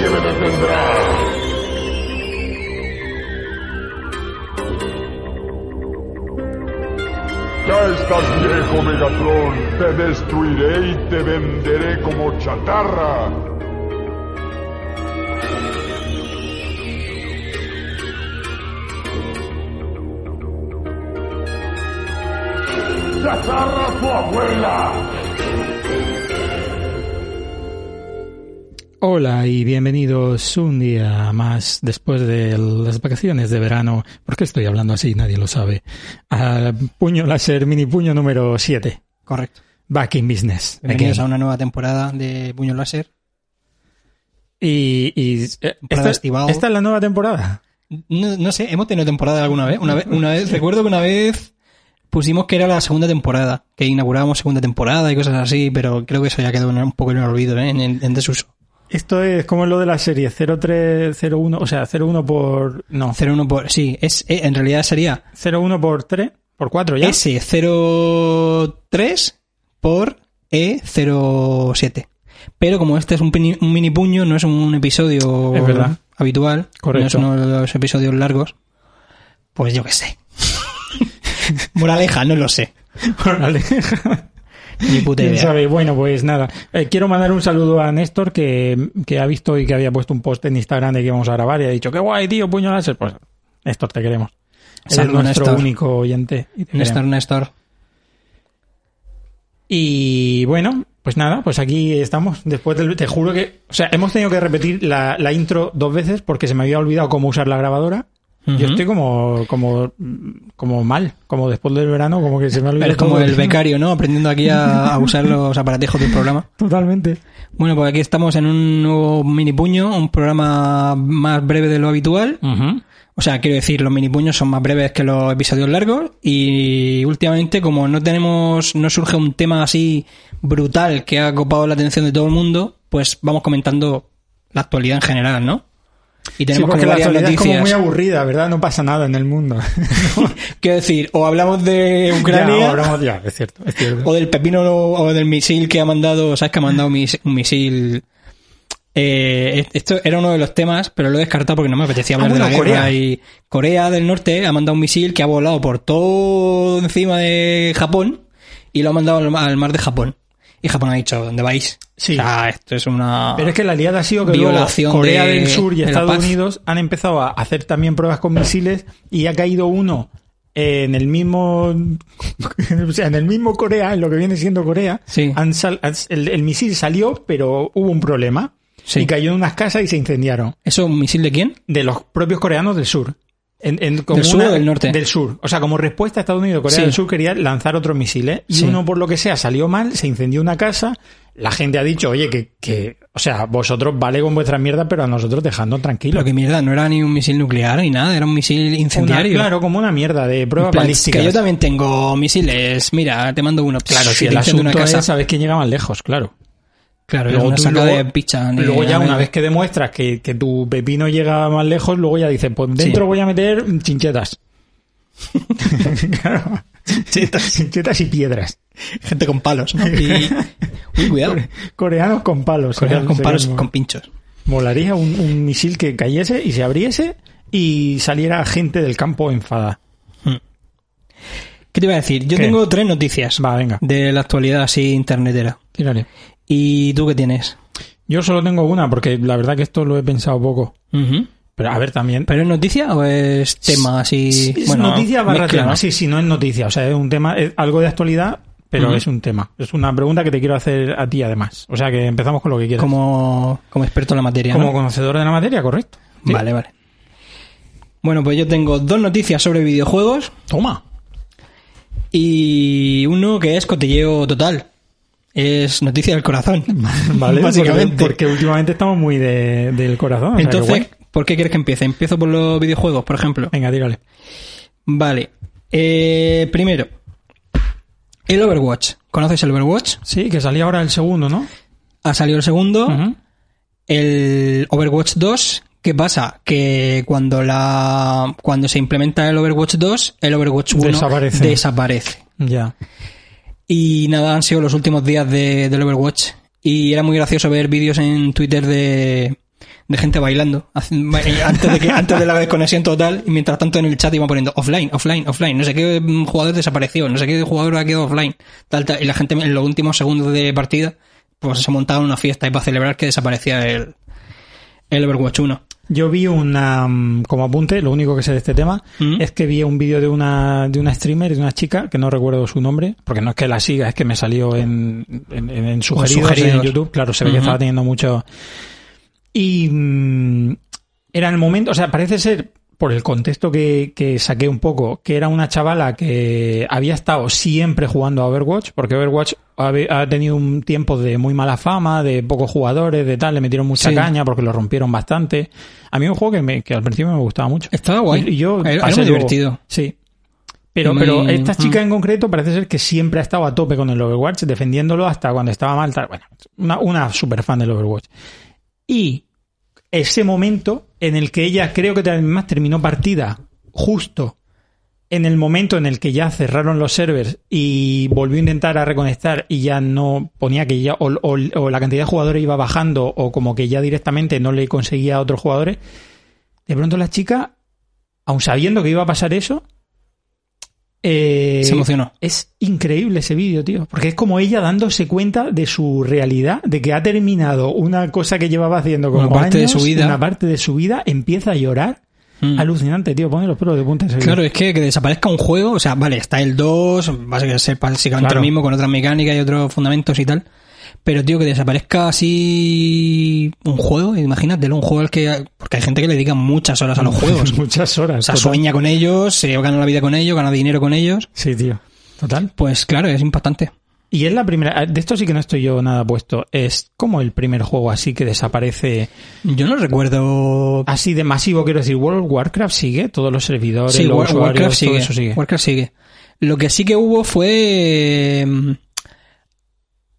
Me detendrá. Ya estás viejo, Megatron. Te destruiré y te venderé como chatarra. ¡Chatarra tu abuela! Hola y bienvenidos un día más después de las vacaciones de verano. ¿Por qué estoy hablando así? Nadie lo sabe. A puño láser, mini puño número 7. Correcto. Back in business. Bienvenidos Again. a una nueva temporada de Puño Láser. Y, y, eh, esta, es la nueva temporada. No, no sé, hemos tenido temporada alguna vez. Una vez, una vez, recuerdo que una vez pusimos que era la segunda temporada, que inaugurábamos segunda temporada y cosas así, pero creo que eso ya quedó un poco en el olvido, ¿eh? en desuso. Esto es como lo de la serie 0301, o sea, 01 por... No, 01 por, sí, es, eh, en realidad sería 01 por 3, por 4 ya. S03 por E07. Pero como este es un, pini- un mini puño, no es un episodio Es verdad. habitual, Correcto. no es uno de los episodios largos, pues yo qué sé. Moraleja, no lo sé. Órale. Ni puta ¿Quién idea. sabe? Bueno, pues nada. Eh, quiero mandar un saludo a Néstor que, que ha visto y que había puesto un post en Instagram de que íbamos a grabar y ha dicho, qué guay, tío, puño láser. Pues, Néstor, te queremos. Eres Saludo, nuestro Néstor. único oyente. y te Néstor, queremos. Néstor. Y bueno, pues nada, pues aquí estamos. Después del, te juro que, o sea, hemos tenido que repetir la, la intro dos veces porque se me había olvidado cómo usar la grabadora. Yo estoy como, como, como mal, como después del verano, como que se me ha olvidado. Eres como el becario, ¿no? Aprendiendo aquí a, a usar los aparatejos del programa. Totalmente. Bueno, pues aquí estamos en un nuevo mini puño, un programa más breve de lo habitual. O sea, quiero decir, los mini puños son más breves que los episodios largos y últimamente como no tenemos, no surge un tema así brutal que ha copado la atención de todo el mundo, pues vamos comentando la actualidad en general, ¿no? Y Sí, tenemos porque como la es como noticias. muy aburrida, ¿verdad? No pasa nada en el mundo. Quiero decir, o hablamos de Ucrania Ya, hablamos- ya, es cierto, es cierto. o del pepino o del misil que ha mandado, ¿sabes que ha mandado mis- un misil? Eh, esto era uno de los temas, pero lo he descartado porque no me apetecía hablar Ah, bueno, de la guerra. Corea. Y Corea del Norte ha mandado un misil que ha volado por todo encima de Japón y lo ha mandado al mar de Japón. Y Japón ha dicho, ¿dónde vais? Sí. O sea, esto es una... Pero es que la liada ha sido que luego Corea de- del Sur y de Estados. Unidos han empezado a hacer también pruebas con misiles y ha caído uno en el mismo o sea, en el mismo Corea, en lo que viene siendo Corea. Sí. han sal- el, el misil salió, pero hubo un problema Sí. y cayó en unas casas y se incendiaron. ¿Eso es un misil de quién? De los propios coreanos del sur. En- en- como ¿Del sur o del norte? Del sur. O sea, como respuesta a Estados Unidos, Corea Sí. del Sur quería lanzar otros misiles y Sí. uno, por lo que sea, salió mal, se incendió una casa. La gente ha dicho, oye, que, que o sea, vosotros vale con vuestras mierdas, pero a nosotros dejadnos tranquilos. Pero que mierda, no era ni un misil nuclear ni nada, era un misil Una- incendiario. claro, como una mierda de plan, balísticas. que yo también tengo misiles. Mira, te mando uno. Claro, si y el asunto una casa. es saber quién llega más lejos, claro. Claro, Luego una tú saca luego- de picha. Luego ya una vez que demuestras que, que tu pepino llega más lejos, luego ya dices, pues dentro Sí. voy a meter chinchetas. claro. Chinchetas. Chinchetas y piedras. Gente con palos, ¿no? Y... Uy, cuidado. Coreanos con palos. Coreanos con palos mo- con pinchos. Molaría un, un misil que cayese y se abriese y saliera gente del campo enfada. ¿Qué te iba a decir? Yo ¿Qué? tengo tres noticias Va, venga, de la actualidad así internetera. tírale. ¿Y tú qué tienes? Yo solo tengo una porque la verdad que esto lo he pensado poco. Ujú. Pero a ver, también. ¿Pero es noticia o es tema así? es noticia barra mezcla, tema. ¿no? Sí, sí, no es noticia. O sea, es un tema, es algo de actualidad, pero es un tema. Es una pregunta que te quiero hacer a ti además. O sea, que empezamos con lo que quieras. Como, como experto en la materia, Como ¿no? conocedor de la materia, correcto. Vale, vale. Bueno, pues yo tengo dos noticias sobre videojuegos Toma. y uno que es cotilleo total. Es noticia del corazón. Vale, Básicamente. Porque, porque últimamente estamos muy de- del corazón. o sea que Entonces. ¿por qué quieres que empiece? Empiezo por los videojuegos, por ejemplo. Venga, tírale. Vale. Eh, primero, el Overwatch. ¿Conoces el Overwatch? Sí, que salía ahora el segundo, ¿no? Ha salido el segundo. El Overwatch 2. ¿Qué pasa? Que cuando la cuando se implementa el Overwatch 2, el Overwatch 1 Desaparece. desaparece. Ya. Y nada, han sido los últimos días de, del Overwatch. Y era muy gracioso ver vídeos en Twitter de, de gente bailando. Antes de, que, antes de la desconexión total. Y mientras tanto en el chat iban poniendo offline, offline, offline. No sé qué mm, jugador desapareció. No sé qué jugador ha quedado offline. Tal, tal. Y la gente en los últimos segundos de partida pues se montaba una fiesta y para celebrar que desaparecía el, el Overwatch 1. Yo vi una, mm, como apunte, lo único que sé de este tema, ¿Mm? es que vi un vídeo de una, de una streamer, de una chica, que no recuerdo su nombre, porque no es que la siga, es que me salió en, en, en- en sugeridos, sugeridos. en YouTube, claro, se ve que estaba teniendo mucho... Y mm, era el momento, o sea, parece ser, por el contexto que, que saqué un poco, que era una chavala que había estado siempre jugando a Overwatch, porque Overwatch ha, ha tenido un tiempo de muy mala fama, de pocos jugadores, de tal, le metieron mucha Sí. caña porque lo rompieron bastante. A mí es un juego que, me- que al principio me gustaba mucho. Estaba guay. Y yo Era- luego. divertido. Sí. Pero, Muy- pero esta chica mm. en concreto parece ser que siempre ha estado a tope con el Overwatch, defendiéndolo hasta cuando estaba mal. tal. Bueno, una, una super fan del Overwatch. Y ese momento en el que ella creo que además terminó partida justo en el momento en el que ya cerraron los servers y volvió a intentar a reconectar y ya no ponía que ya o, la cantidad de jugadores iba bajando o como que ya directamente no le conseguía a otros jugadores, de pronto la chica, aun sabiendo que iba a pasar eso, eh, Se emocionó. es increíble ese vídeo, tío. Porque es como ella dándose cuenta de su realidad, de que ha terminado una cosa que llevaba haciendo como Una parte de años, su vida. una parte de su vida, empieza a llorar. Mm. Alucinante, tío. Pone los pelos de punta ese Claro, es que, que desaparezca un juego, o sea, vale, está el 2, va a ser básicamente Claro. lo mismo, con otras mecánicas y otros fundamentos y tal. Pero, tío, que desaparezca así un juego, imagínatelo, un juego al que... Porque hay gente que le dedica muchas horas a los juegos. O Muchas horas. sea, total. sueña con ellos, se gana la vida con ellos, gana dinero con ellos. Sí, tío. Total. Pues claro, es impactante. Y es la primera. De esto sí que no estoy yo nada puesto. Es como el primer juego así que desaparece. Yo no recuerdo... Así de masivo, quiero decir. World of Warcraft sigue. Todos los servidores, Sí, los War- usuarios, Warcraft todo sigue, eso sigue. Warcraft sigue. Lo que sí que hubo fue...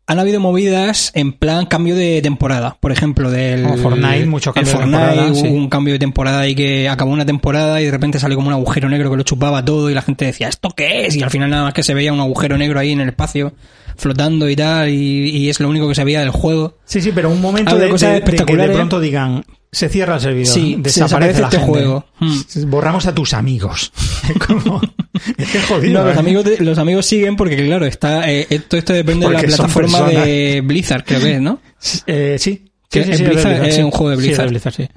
Han habido movidas en plan cambio de temporada. Por ejemplo, del... Como Fortnite, mucho cambio el de Fortnite, temporada, hubo sí. un cambio de temporada y que acabó una temporada y de repente salió como un agujero negro que lo chupaba todo y la gente decía, ¿esto qué es? Y al final nada más que se veía un agujero negro ahí en el espacio flotando y tal y, y es lo único que se veía del juego. Sí, sí, pero un momento de, cosas de- de que de espectaculares. pronto digan, se cierra el servidor, Sí, desaparece desaparece la este gente. juego. Mm. Borramos a tus amigos. Como, es que jodido. No, los ¿eh? amigos, de- los amigos siguen porque, claro, está eh, eh, todo esto depende de la plataforma de Blizzard, creo que es, ¿no? Eh, sí. Sí, sí, es sí, de Blizzard, es sí. un juego de Sí, Blizzard. Blizzard, sí.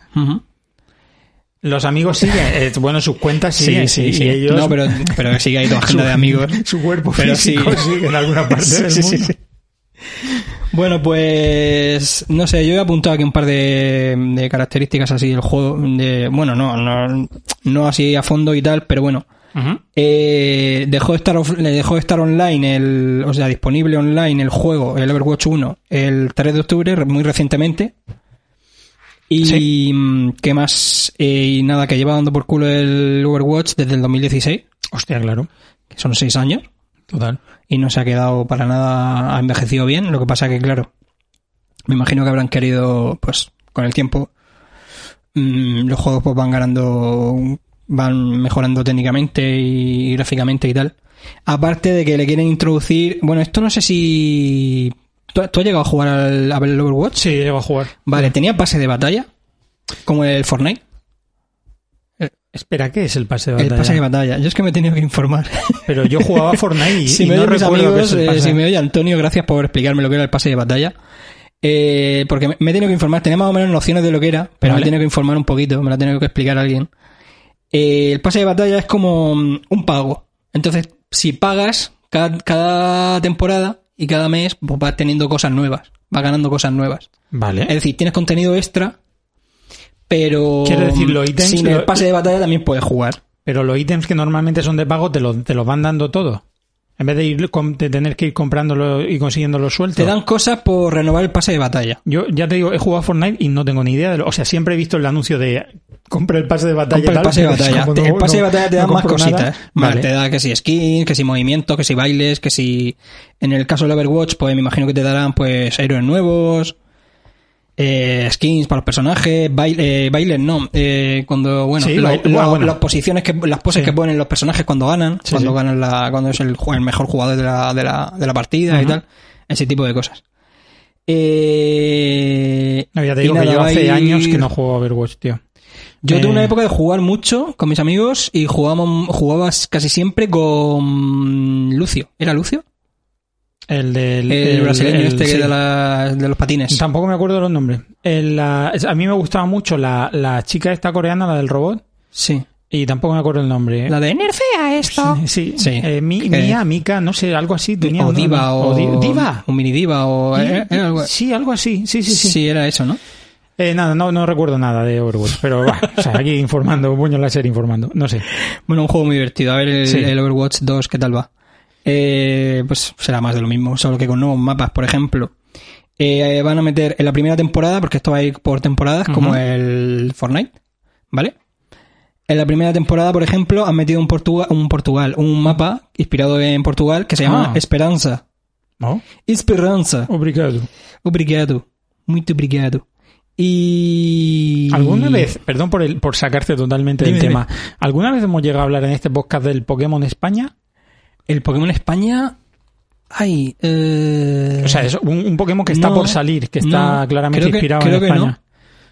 Los amigos siguen, eh, bueno, sus cuentas Sí, siguen, sí, y sí. ellos... No, pero, pero sigue ahí toda agenda de amigos. Su cuerpo Pero físico sí. sigue en alguna parte Sí, del sí, sí, mundo. sí. Bueno, pues no sé, yo he apuntado aquí un par de, de características así del juego. De, bueno, no, no, no así a fondo y tal, pero bueno. Ujú. Eh, dejó de estar le dejó de estar online el, o sea, disponible online el juego, el Overwatch 1, el 3 de octubre, re- muy recientemente. Y mm, qué más, Eh, y nada, que lleva dando por culo el Overwatch desde el 2016, Hostia, claro. que son seis años, Total. y no se ha quedado para nada, ha envejecido bien. Lo que pasa que, claro, me imagino que habrán querido, pues, con el tiempo, mm, los juegos pues van ganando, van mejorando técnicamente y gráficamente y tal. Aparte de que le quieren introducir, bueno, esto no sé si... ¿Tú, tú has llegado a jugar al, a ver el Overwatch? Sí, llego a jugar. Vale, ¿tenía pase de batalla? Como el Fortnite. Espera, ¿qué es el pase de El batalla? pase de batalla. Yo es que me he tenido que informar. Pero yo jugaba a Fortnite y, si y me no recuerdo es el eh, si me oye Antonio, gracias por explicarme lo que era el pase de batalla. Eh, porque me, me he tenido que informar, tenía más o menos nociones de lo que era, pero Vale. me he tenido que informar un poquito, me lo ha tenido que explicar alguien. Eh, el pase de batalla es como mm, un pago. Entonces, si pagas cada, cada temporada y cada mes, pues vas teniendo cosas nuevas, vas ganando cosas nuevas. Vale. Es decir, tienes contenido extra, pero Quiero decir, los ítems- sin lo- el pase de batalla también puedes jugar. Pero los ítems que normalmente son de pago te los, te los van dando todo. En vez de, ir, de tener que ir comprándolo y consiguiéndolo suelto. Te dan cosas por renovar el pase de batalla. Yo ya te digo, he jugado a Fortnite y no tengo ni idea de lo. O sea, siempre he visto el anuncio de compra el pase de batalla. Compra el tal, pase de batalla. como Te- no- el pase de batalla te no da más nada. cositas. Vale. Vale. Te da que si skins, que si movimientos, que si bailes, que si... En el caso del Overwatch, pues me imagino que te darán pues héroes nuevos, eh, skins para los personajes, baile, eh, bailes no. Eh, cuando, bueno, Sí, lo- baile- lo- bueno, bueno. las posiciones que, las poses Sí. que ponen los personajes cuando ganan, Sí, cuando ganan la, cuando es el, mejor jugador de la, de la, de la partida y tal. Ese tipo de cosas. Eh, No, ya te digo que yo hace ir- años que no juego a Overwatch, tío. yo Eh, tuve una época de jugar mucho con mis amigos y jugábamos, jugabas casi siempre con Lucio. ¿Era Lucio? El del. El, brasileño este que sí. de, la- de los patines. Tampoco me acuerdo los nombres. La- a mí me gustaba mucho la, la chica esta coreana, la del robot. Sí. Y tampoco me acuerdo el nombre. La de nerfea esto. Sí, Sí. Eh, mi, Mía, Mika, no sé, algo así. Tenía o Diva o, Di- Diva. o mini Diva o eh, era algo- Sí, algo así. Sí, sí, sí. sí, era eso, ¿no? Eh, nada, no, no recuerdo nada de Overwatch, pero va, o sea, aquí informando, puño láser informando, no sé. Bueno, un juego muy divertido. A ver el, Sí. el Overwatch 2, ¿qué tal va? Eh, pues será más de lo mismo, solo que con nuevos mapas, por ejemplo. Eh, van a meter en la primera temporada, porque esto va a ir por temporadas, como el Fortnite, ¿vale? En la primera temporada, por ejemplo, han metido un, Portugal, un Portugal, un mapa inspirado en Portugal que se llama Ah. Esperanza. ¿No? Esperanza. Obrigado. Obrigado. Muito obrigado. Y... ¿Alguna vez, perdón por, el, por sacarte totalmente Dime, del dime. tema, ¿alguna vez hemos llegado a hablar en este podcast del Pokémon España? El Pokémon España... Ay, eh... O sea, es un, un Pokémon que está No, por salir, que está no, claramente creo que- inspirado creo en que España. no.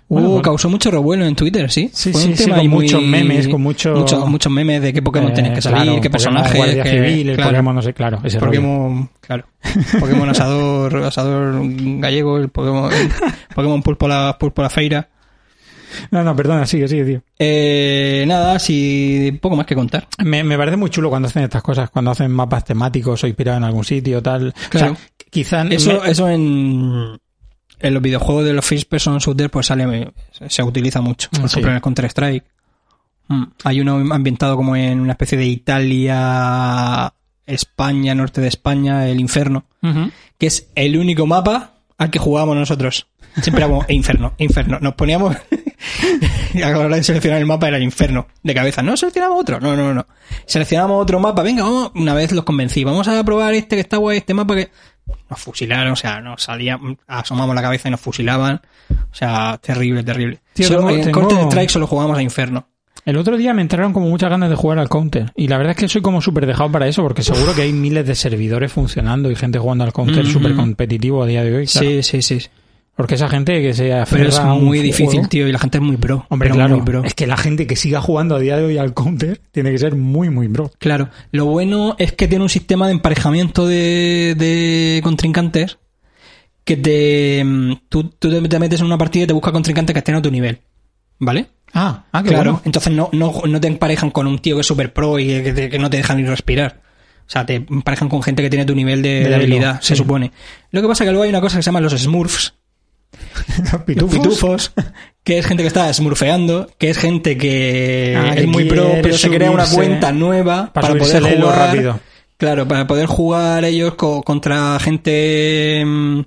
Uh, bueno. causó mucho revuelo en Twitter, sí. Sí, Fue sí, un sí, tema con muy- muchos memes, con mucho- mucho- muchos memes de qué Pokémon Eh, tenés que salir, claro, qué personaje. Guardia Civil, el Pokémon, no sé, claro, ese rollo. Pokémon, claro. Pokémon asador, asador gallego, el Pokémon, el Pokémon púrpura, púrpura feira. No, no, perdona, sigue, sigue, tío. Eh, nada, sí, poco más que contar. Me, me parece muy chulo cuando hacen estas cosas, cuando hacen mapas temáticos o inspirados en algún sitio, tal. Claro. O sea, quizá... Eso, me- eso en, en los videojuegos de los First Person Shooter pues sale, se utiliza mucho. Por Sí. ejemplo, en el Counter Strike. Hay uno ambientado como en una especie de Italia, España, norte de España, el infierno, que es el único mapa al que jugábamos nosotros. Siempre éramos "E inferno, e inferno. Nos poníamos y a la hora de seleccionar el mapa era el infierno de cabeza. No seleccionamos otro, no, no, no. Seleccionamos otro mapa, venga, vamos, una vez los convencí, vamos a probar este que está guay, este mapa que nos fusilaron, o sea, nos salían, asomamos la cabeza y nos fusilaban. O sea, terrible, terrible. Tío, Solo- en tengo- Counter Strike solo jugábamos a Inferno. El otro día me entraron como muchas ganas de jugar al Counter. Y la verdad es que soy como súper dejado para eso, porque seguro que hay miles de servidores funcionando y gente jugando al Counter Ujú. súper competitivo a día de hoy. claro. Sí, sí, sí. Porque esa gente que se aferra Pero es a un muy difícil, juego- tío, y la gente es muy pro. Hombre, claro. muy pro. Es que la gente que siga jugando a día de hoy al Counter tiene que ser muy, muy pro. Claro, lo bueno es que tiene un sistema de emparejamiento de, de contrincantes que te mm, tú, tú te te metes en una partida y te busca contrincantes que estén a tu nivel. ¿Vale? Ah, ah, qué claro, bueno. entonces no, no, no te emparejan con un tío que es super pro y que, te- que no te dejan ni respirar. O sea, te emparejan con gente que tiene tu nivel de, De de habilidad, se sí. supone. Lo que pasa es que luego hay una cosa que se llama los Smurfs, Los los pitufos. que es gente que está smurfeando, que es gente que Ah, es que muy pro, pero se crea una cuenta nueva para poder jugar rápido. Claro, para poder jugar ellos co- contra gente. mm,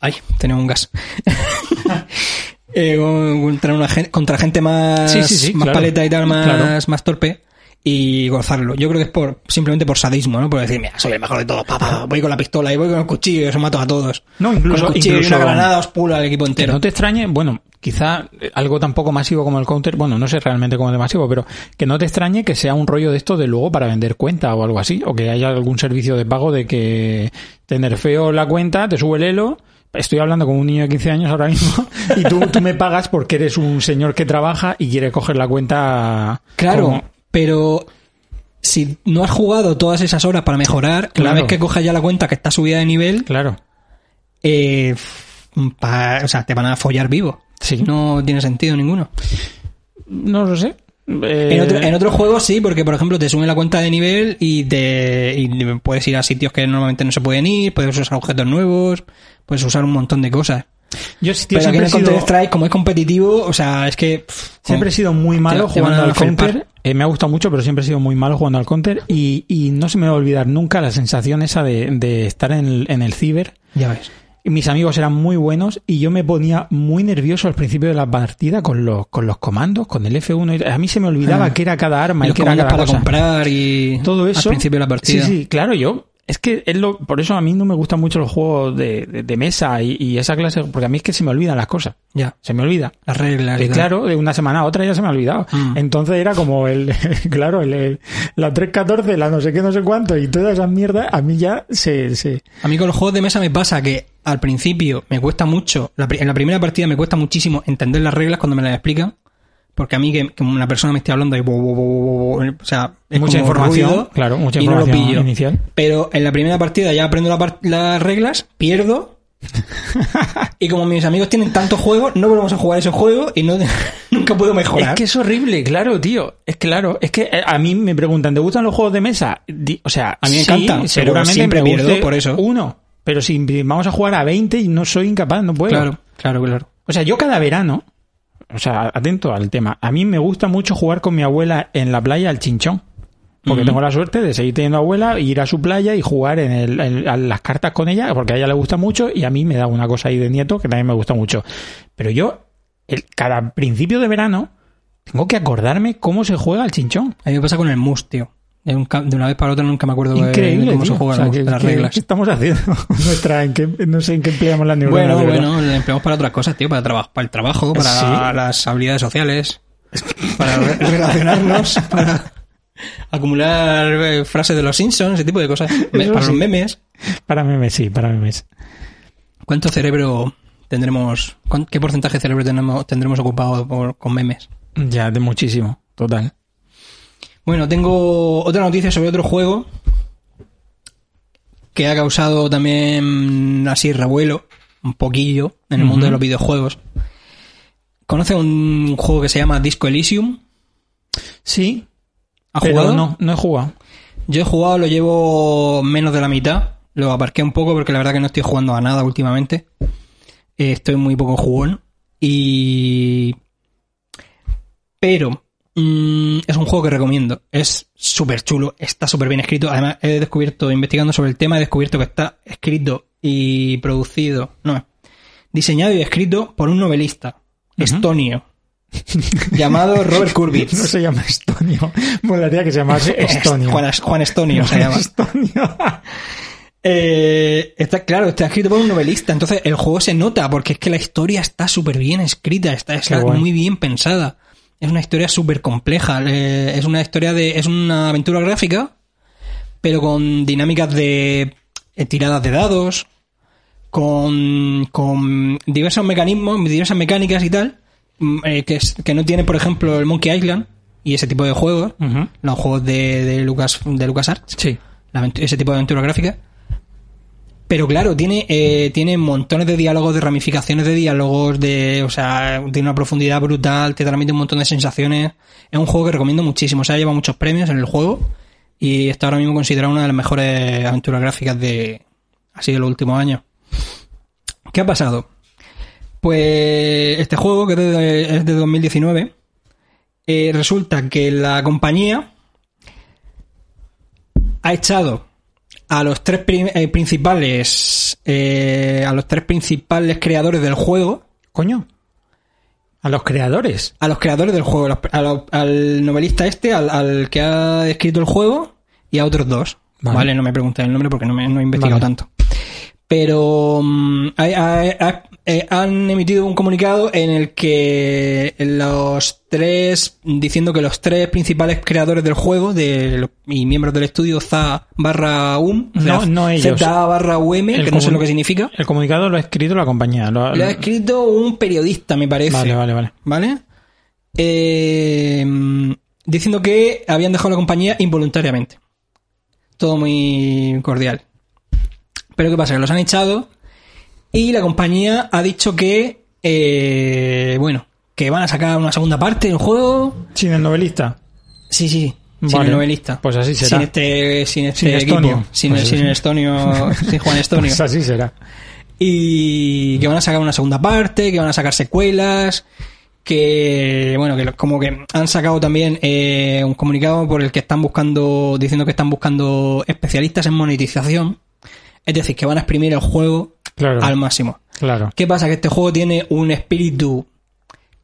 Ay, tenemos un gas. Eh, contra, una gen- contra gente más, Sí, sí, sí, más claro. paleta y tal, más, Claro. más torpe. Y gozarlo. Yo creo que es por simplemente por sadismo, ¿no? Por decir, mira, soy el mejor de todos, pa, pa, voy con la pistola y voy con el cuchillo y os mato a todos. No, incluso- Con el cuchillo incluso- y una granada os pulo al equipo entero. no te extrañe, bueno, quizá eh, algo tan poco masivo como el counter, bueno, no sé realmente cómo de masivo, pero que no te extrañe que sea un rollo de esto de luego para vender cuenta o algo así, o que haya algún servicio de pago de que te nerfeo la cuenta, te sube el elo. Estoy hablando como un niño de 15 años ahora mismo y tú, tú me pagas porque eres un señor que trabaja y quiere coger la cuenta. Claro, como- pero si no has jugado todas esas horas para mejorar, Claro. una vez que cojas ya la cuenta que está subida de nivel, Claro. eh, pa- o sea, te van a follar vivo. Sí. No tiene sentido ninguno. No lo sé. Eh, En, otro- en otros juegos sí, porque por ejemplo te suben la cuenta de nivel y te y puedes ir a sitios que normalmente no se pueden ir, puedes usar objetos nuevos, puedes usar un montón de cosas. Yo, tío, Pero aquí en siempre, he el sido, Counter Strike, como es competitivo, o sea, es que. pff, siempre he sido muy malo te- jugando al counter. Eh, me ha gustado mucho, pero siempre he sido muy malo jugando al counter. Y, y no se me va a olvidar nunca la sensación esa de, de estar en el, en el ciber. Ya ves. Mis amigos eran muy buenos y yo me ponía muy nervioso al principio de la partida con los, con los comandos, con el F1. y- A mí se me olvidaba Ah. qué era cada arma Y qué era cada para cosa. comprar y. todo eso Al principio de la partida. Sí, sí, claro, yo. Es que es lo, por eso a mí no me gustan mucho los juegos de, de- de mesa y, y esa clase, porque a mí es que se me olvidan las cosas. Ya. Se me olvida. Las reglas. Eh, claro, de una semana a otra ya se me ha olvidado. Mm. Entonces era como el, claro, el, el- la 314, la no sé qué, no sé cuánto y todas esas mierdas, a mí ya se, se, A mí con los juegos de mesa me pasa que al principio me cuesta mucho, la en la primera partida me cuesta muchísimo entender las reglas cuando me las explican, porque a mí que, que una persona me esté hablando y bo- bo- bo- bo- bo- o sea, es mucha como información, ruido claro, mucha y no lo información pillo. inicial. Pero en la primera partida ya aprendo la las reglas, pierdo. y como mis amigos tienen tantos juegos, no volvemos a jugar esos juegos y no, nunca puedo mejorar. Es que es horrible, claro, tío. Es claro, es que eh, a mí me preguntan, ¿te gustan los juegos de mesa? O sea, A mí me sí, encantan, pero seguramente siempre me pierdo por eso. Uno, pero si vamos a jugar a 20 y no soy incapaz, no puedo. claro, claro, claro. O sea, yo cada verano, o sea, atento al tema, a mí me gusta mucho jugar con mi abuela en la playa al chinchón. Porque tengo la suerte de seguir teniendo abuela, ir a su playa y jugar en, el, en- a las cartas con ella, porque a ella le gusta mucho y a mí me da una cosa ahí de nieto que también me gusta mucho. Pero yo, el, cada principio de verano, tengo que acordarme cómo se juega al chinchón. A mí me pasa con el mus, tío. De, una vez para otra nunca me acuerdo de- Increíble. de cómo se tío. juega O sea, el mus, que- de las que- reglas. ¿Qué estamos haciendo? Nuestra, ¿en qué, no sé en qué empleamos las neuronas. Bueno, bueno, lo empleamos para otras cosas, tío, para, traba- para el trabajo, para Sí. las habilidades sociales, para re- relacionarnos, para acumular eh, frases de los Simpsons, ese tipo de cosas, Me- para sí. los memes. Para memes, sí, para memes. ¿Cuánto cerebro tendremos, cuán- qué porcentaje de cerebro tenemos, tendremos ocupado por- con memes? Ya, de muchísimo, total. Bueno, tengo otra noticia sobre otro juego que ha causado también así revuelo, un poquillo, en el mundo de los videojuegos. ¿Conoce un juego que se llama Disco Elysium? Sí, ¿Ha pero jugado? no, no he jugado. Yo he jugado, lo llevo menos de la mitad. Lo aparqué un poco porque la verdad que no estoy jugando a nada últimamente. Estoy muy poco jugón. Y. Pero. Mm, es un juego que recomiendo. Es súper chulo. Está súper bien escrito. Además, he descubierto, investigando sobre el tema, he descubierto que está escrito y producido. No. Diseñado y escrito por un novelista. Estonio. llamado Robert Kurbitz. No se llama Estonio. Molaría que se llamase Estonio. Juan, Juan Estonio se llama. Estonio. Eh, está claro, está escrito por un novelista, entonces el juego se nota porque es que la historia está súper bien escrita, está, está muy bien pensada. Es una historia súper compleja, eh, es una historia de, es una aventura gráfica, pero con dinámicas de eh, tiradas de dados, con, con diversos mecanismos, diversas mecánicas y tal, mm, eh, que, es- que no tiene, por ejemplo, el Monkey Island y ese tipo de juegos, los juegos de, de Lucas, de LucasArts Sí. la ese tipo de aventura gráfica. Pero claro, tiene, eh, tiene montones de diálogos, de ramificaciones de diálogos, de, o sea, tiene una profundidad brutal, te transmite un montón de sensaciones. Es un juego que recomiendo muchísimo. O sea, lleva muchos premios en el juego y está ahora mismo considerado una de las mejores aventuras gráficas de, así de los últimos años. ¿Qué ha pasado? Pues este juego, que es de, es de 2019, eh, resulta que la compañía ha echado a los tres eh, principales eh, a los tres principales creadores del juego Coño. A los creadores. a los creadores del juego los- a lo- al novelista este al, al que ha escrito el juego y a otros dos Vale. vale, no me pregunté el nombre porque no, me, no he investigado Vale. tanto pero mm, hay- hay- ha- eh, han emitido un comunicado en el que los tres, diciendo que los tres principales creadores del juego de, y miembros del estudio ZA barra UM, o sea, No, no ellos. ZA barra UM, que no sé lo que significa, El comunicado lo ha escrito la compañía. Lo, lo ha escrito un periodista, me parece. Vale, vale, vale. ¿Vale? Eh, diciendo que habían dejado la compañía involuntariamente. Todo muy cordial. Pero ¿qué pasa? Que los han echado y la compañía ha dicho que, eh, bueno, que van a sacar una segunda parte del juego. Sin el novelista. Sí, sí, sin Vale. el novelista. Pues así será. Sin este, sin este Sin equipo. Estonio. Sin, Pues el Estonio, sin Juan Estonio. Pues así será. y que van a sacar una segunda parte, que van a sacar secuelas, que bueno, que como que han sacado también eh, un comunicado por el que están buscando, diciendo que están buscando especialistas en monetización, es decir, que van a exprimir el juego Claro. al máximo. Claro. ¿Qué pasa? Que este juego tiene un espíritu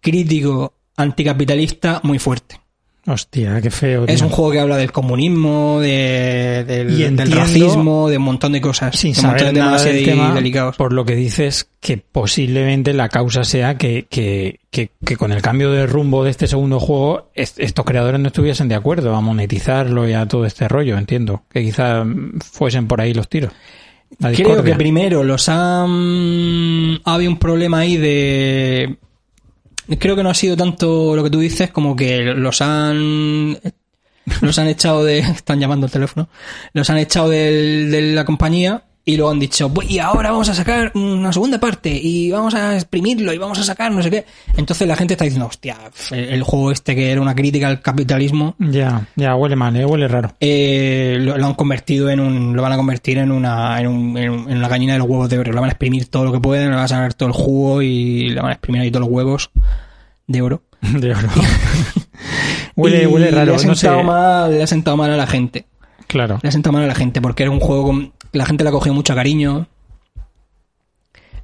crítico anticapitalista muy fuerte. Hostia, qué feo. Es un juego que habla del comunismo, de- del, Y del entiendo- racismo, de un montón de cosas. sin de saber de nada del tema, delicados. por lo que dices que posiblemente la causa sea que, que, que, que con el cambio de rumbo de este segundo juego est- estos creadores no estuviesen de acuerdo a monetizarlo y a todo este rollo, entiendo. Que quizá fuesen por ahí los tiros. Creo que primero los han... Había un problema ahí de... Creo que no ha sido tanto lo que tú dices como que los han... Los han echado de... Están llamando el teléfono. Los han echado del- de la compañía y luego han dicho, "Pues, y ahora vamos a sacar una segunda parte y vamos a exprimirlo y vamos a sacar no sé qué. Entonces la gente está diciendo, hostia, el, juego este que era una crítica al capitalismo Ya, ya huele mal, ¿eh? huele raro. eh, lo, lo han convertido en un, lo van a convertir en una, en, un- en un- en una gallina de los huevos de oro. Lo van a exprimir todo lo que pueden, le van a sacar todo el jugo y le van a exprimir ahí todos los huevos de oro. De oro. huele, huele raro, Le ha, no sé. mal, le ha sentado mal a la gente. Claro. Le ha sentado mal a la gente porque era un juego con, la gente le ha cogido mucho cariño.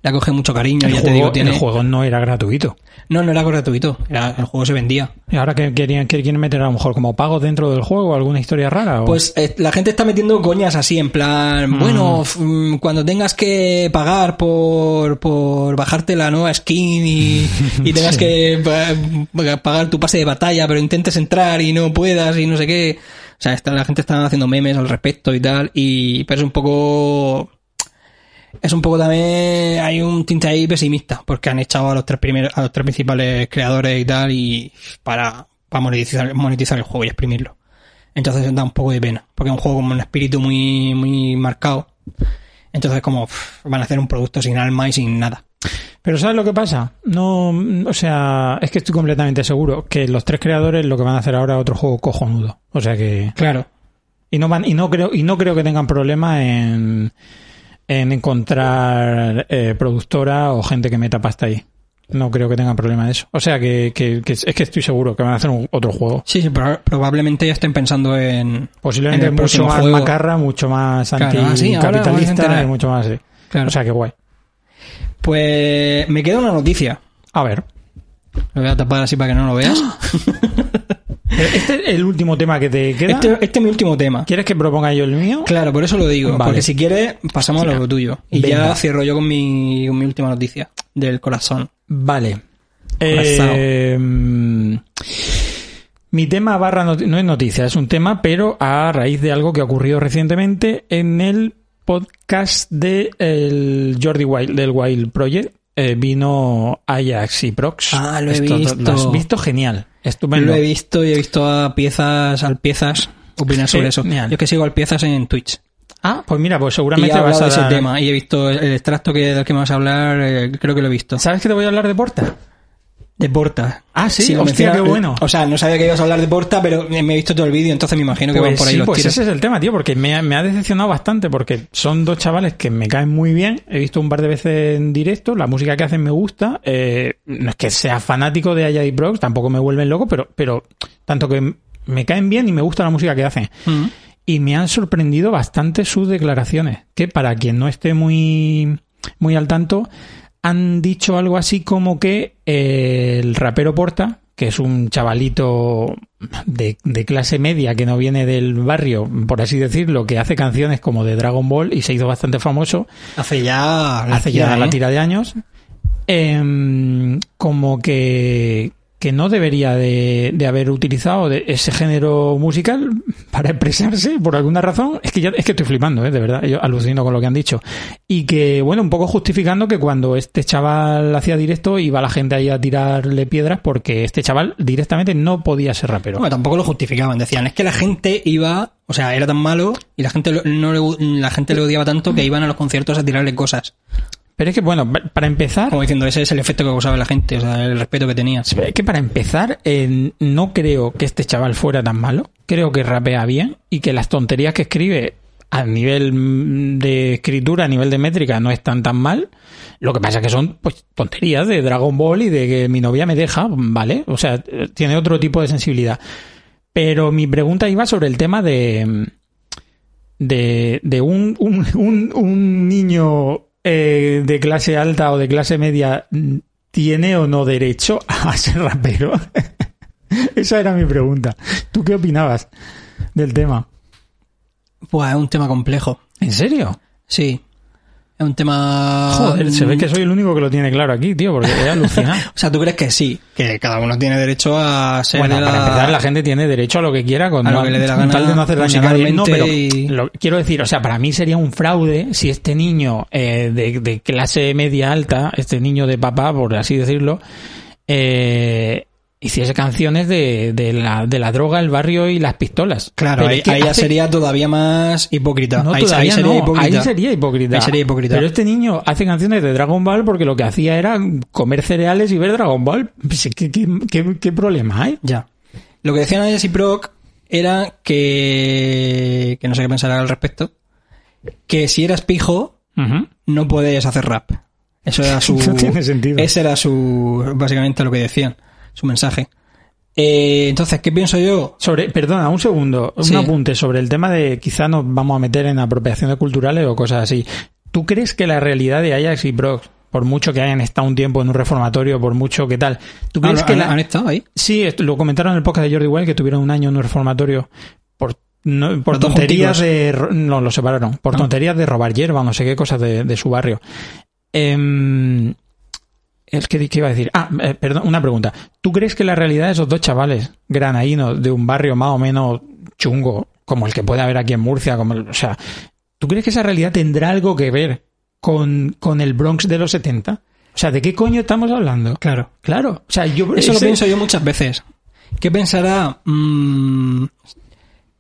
Le ha cogido mucho cariño, El ya te juego, digo, tiene... el juego no era gratuito. No, no era gratuito, era, el juego se vendía. Y ahora que querían, que quieren meter a lo mejor como pagos dentro del juego, alguna historia rara. o- Pues eh, la gente está metiendo coñas así, en plan, bueno, f- mm, cuando tengas que pagar por, por bajarte la nueva skin y, y tengas que pa- pagar tu pase de batalla, pero intentes entrar y no puedas y no sé qué. O sea, la gente está haciendo memes al respecto y tal, y pero es un poco... Es un poco también, hay un tinte ahí pesimista, porque han echado a los tres primeros, a los tres principales creadores y tal, y para, para monetizar, monetizar el juego y exprimirlo. Entonces da un poco de pena, porque es un juego con un espíritu muy, muy marcado. Entonces como van a hacer un producto sin alma y sin nada. Pero ¿sabes lo que pasa? No, o sea, es que estoy completamente seguro que los tres creadores lo que van a hacer ahora es otro juego cojonudo. O sea que Claro. y no van y no creo y no creo que tengan problema en en encontrar eh, productora o gente que meta pasta ahí. No creo que tengan problema de eso. O sea que, que- que es que estoy seguro que van a hacer un- otro juego. Sí, sí, proba- probablemente ya estén pensando en... Posiblemente en el mucho más juego. macarra, mucho más Claro, ah, sí, anticapitalista y mucho más así. Claro. O sea que guay. Pues me queda una noticia. A ver. Lo voy a tapar así para que no lo veas. Este es el último tema que te queda. Este, este es mi último tema. ¿Quieres que proponga yo el mío? Claro, por eso lo digo. Vale. Porque si quieres, pasamos a lo tuyo. Y Venga. ya cierro yo con mi, con mi última noticia del corazón. Vale. Eh, mm, mi tema barra no es noticia, es un tema, pero a raíz de algo que ha ocurrido recientemente en el podcast de el Jordi Wild, del Wild Project. eh, vino Ajax y Prox. Ah, lo he Esto- visto. ¿Lo has visto? Genial. Estupendo. Lo he visto y he visto a piezas, al piezas opinar sobre eso. Genial. Yo que sigo al piezas en Twitch. Ah, pues mira, pues seguramente vas a de ese dar- tema y he visto el extracto que, del que me vas a hablar, eh, creo que lo he visto. ¿Sabes que te voy a hablar de Porta? De Porta. Ah, sí, lo hostia, menciona- qué bueno. O sea, no sabía que ibas a hablar de Porta, pero me he visto todo el vídeo, entonces me imagino que van por ahí sí, los pues tiros. ese es el tema, tío, porque me ha, me ha decepcionado bastante, porque son dos chavales que me caen muy bien. He visto un par de veces en directo, la música que hacen me gusta. eh, no es que sea fanático de Aya y Brox, tampoco me vuelven loco, pero, pero tanto que me caen bien y me gusta la música que hacen. Mm. Y me han sorprendido bastante sus declaraciones, que para quien no esté muy, muy al tanto, han dicho algo así como que eh, el rapero Porta, que es un chavalito de, de clase media que no viene del barrio, por así decirlo, que hace canciones como de Dragon Ball y se hizo bastante famoso Hace ya... hace ya la tira de años, em, como que, que no debería de, de haber utilizado de ese género musical para expresarse por alguna razón. Es que ya, es que estoy flipando, ¿eh? de verdad, yo con lo que han dicho. Y que, bueno, un poco justificando que cuando este chaval hacía directo iba la gente ahí a tirarle piedras porque este chaval directamente no podía ser rapero. Bueno, tampoco lo justificaban. Decían, es que la gente iba, o sea, era tan malo y la gente lo- no le, la gente le odiaba tanto que iban a los conciertos a tirarle cosas. Pero es que, bueno, pa- para empezar, Como diciendo, ese es el efecto que causaba la gente, o sea, el respeto que tenía. Es que para empezar, eh, no creo que este chaval fuera tan malo. Creo que rapea bien y que las tonterías que escribe a nivel mm, de escritura, a nivel de métrica, no están tan mal. Lo que pasa es que son pues tonterías de Dragon Ball y de que mi novia me deja, ¿vale? O sea, tiene otro tipo de sensibilidad. Pero mi pregunta iba sobre el tema de. de, de un, un, un, un niño eh, de clase alta o de clase media tiene o no derecho a ser rapero. Esa era mi pregunta. ¿Tú qué opinabas del tema? Pues es un tema complejo. ¿En serio? Sí. Es un tema. Joder, se ve que soy el único que lo tiene claro aquí, tío, porque he alucinado. o sea, ¿tú crees que sí? Que cada uno tiene derecho a ser. Bueno, para empezar, la gente tiene derecho a lo que quiera con, A lo que le dé la gana tal de no hacer daño a nadie. No, pero musicalmente y- lo- quiero decir, o sea, para mí sería un fraude si este niño eh, de, de clase media alta, este niño de papá, por así decirlo, eh, hiciese canciones de, de, la, de la droga, el barrio y las pistolas. Claro, ahí, es que ahí hace- sería todavía más hipócrita. No, ahí, todavía ahí sería no. hipócrita. Ahí sería hipócrita. Ahí sería hipócrita. Pero este niño hace canciones de Dragon Ball porque lo que hacía era comer cereales y ver Dragon Ball. Pues, ¿Qué, qué, qué- qué problema hay? Ya. Lo que decían Ayas y Proc era que. que no sé qué pensar al respecto. Que si eras pijo, no puedes hacer rap. Eso era su. No tiene sentido. Ese era su. básicamente lo que decían. Su mensaje. Eh, entonces, ¿qué pienso yo? Sobre, perdona, un segundo, un apunte sobre el tema de quizá nos vamos a meter en apropiaciones culturales o cosas así. ¿Tú crees que la realidad de Ajax y Brox, por mucho que hayan estado un tiempo en un reformatorio, por mucho que tal, ¿tú crees Ah, que ¿han, la... han estado ahí? Sí, lo comentaron en el podcast de Jordi Well que tuvieron un año en un reformatorio por, no- por tonterías de... No, lo separaron. Por Ah. tonterías de robar hierba, no sé qué cosas de, de su barrio. Em, es que, ¿qué iba a decir? Ah, eh, perdón, una pregunta. ¿Tú crees que la realidad de esos dos chavales granaínos de un barrio más o menos chungo, como el que puede haber aquí en Murcia, como el- o sea, ¿tú crees que esa realidad tendrá algo que ver con, con el Bronx de los 70? O sea, ¿de qué coño estamos hablando? Claro. Claro, o sea, yo Eso lo pienso yo muchas veces. ¿Qué pensará. mm,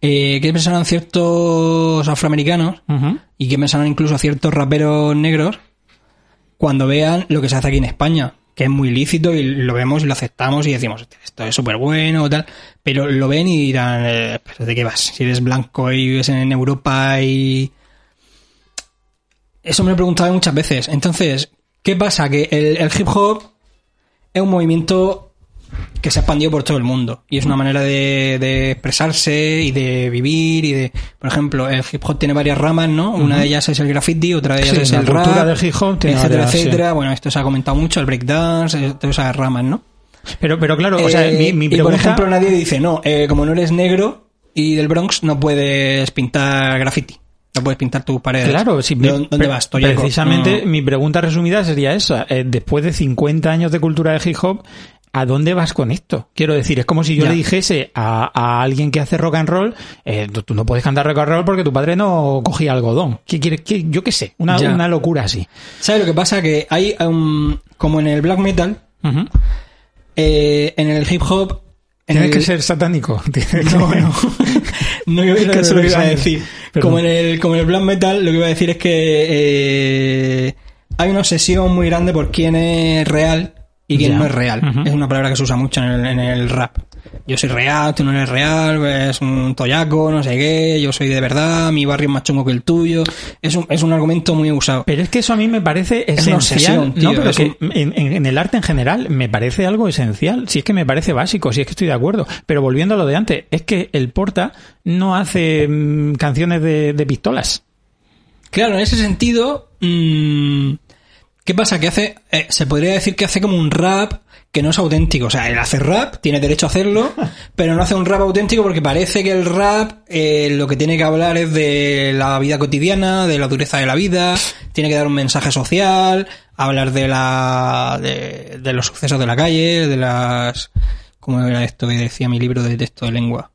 eh, ¿Qué pensarán ciertos afroamericanos y qué pensarán incluso ciertos raperos negros cuando vean lo que se hace aquí en España? Que es muy lícito y lo vemos y lo aceptamos y decimos, esto es súper bueno o tal. Pero lo ven y dirán, eh, ¿pero ¿de qué vas? Si eres blanco y vives en Europa y. Eso me lo he preguntado muchas veces. Entonces, ¿qué pasa? Que el, el hip hop es un movimiento que se ha expandido por todo el mundo y es una manera de, de expresarse y de vivir y de por ejemplo el hip hop tiene varias ramas no una de ellas es el graffiti otra de ellas Sí, es la el rap del hip hop tiene etcétera varias, sí. etcétera bueno esto se ha comentado mucho el breakdance eh, todas esas ramas no Pero, pero claro, o sea, Eh, mi, mi y por pregunta... ejemplo nadie dice no eh, como no eres negro y del Bronx no puedes pintar graffiti no puedes pintar tus paredes Claro, sí, ¿De mi- dónde vas Toyaco? Precisamente Mm. mi pregunta resumida sería esa. Eh, después de 50 años de cultura de hip hop, ¿a dónde vas con esto? Quiero decir, es como si yo Ya. le dijese a, a alguien que hace rock and roll, eh, tú, tú no puedes cantar rock and roll porque tu padre no cogía algodón. ¿Qué quieres? qué- yo qué sé, una, una locura así. ¿sabes lo que pasa? que hay um, como en el black metal eh, en el hip hop en Tienes el- que ser satánico. No, no. No iba a decir eso lo que iba a decir. Perdón. Como en, el, como en el black metal, lo que iba a decir es que eh, hay una obsesión muy grande por quién es real y quién Ya. no es real. Es una palabra que se usa mucho en el, en el rap. Yo soy real, tú no eres real, es un toyaco, no sé qué, yo soy de verdad, mi barrio es más chungo que el tuyo. Es un, es un argumento muy usado. Pero es que eso a mí me parece Es una esencial. obsesión, tío, no, pero es que en, en- en el arte en general me parece algo esencial. Si es que me parece básico, si es que estoy de acuerdo. Pero volviendo a lo de antes, es que el Porta no hace mm, canciones de, de pistolas. Claro, en ese sentido, mm, ¿qué pasa? Que hace, eh, se podría decir que hace como un rap que no es auténtico. O sea, él hace rap, tiene derecho a hacerlo, pero no hace un rap auténtico porque parece que el rap eh, lo que tiene que hablar es de la vida cotidiana, de la dureza de la vida, tiene que dar un mensaje social, hablar de la, de, de los sucesos de la calle, de las, ¿cómo era esto que decía mi libro de texto de lengua?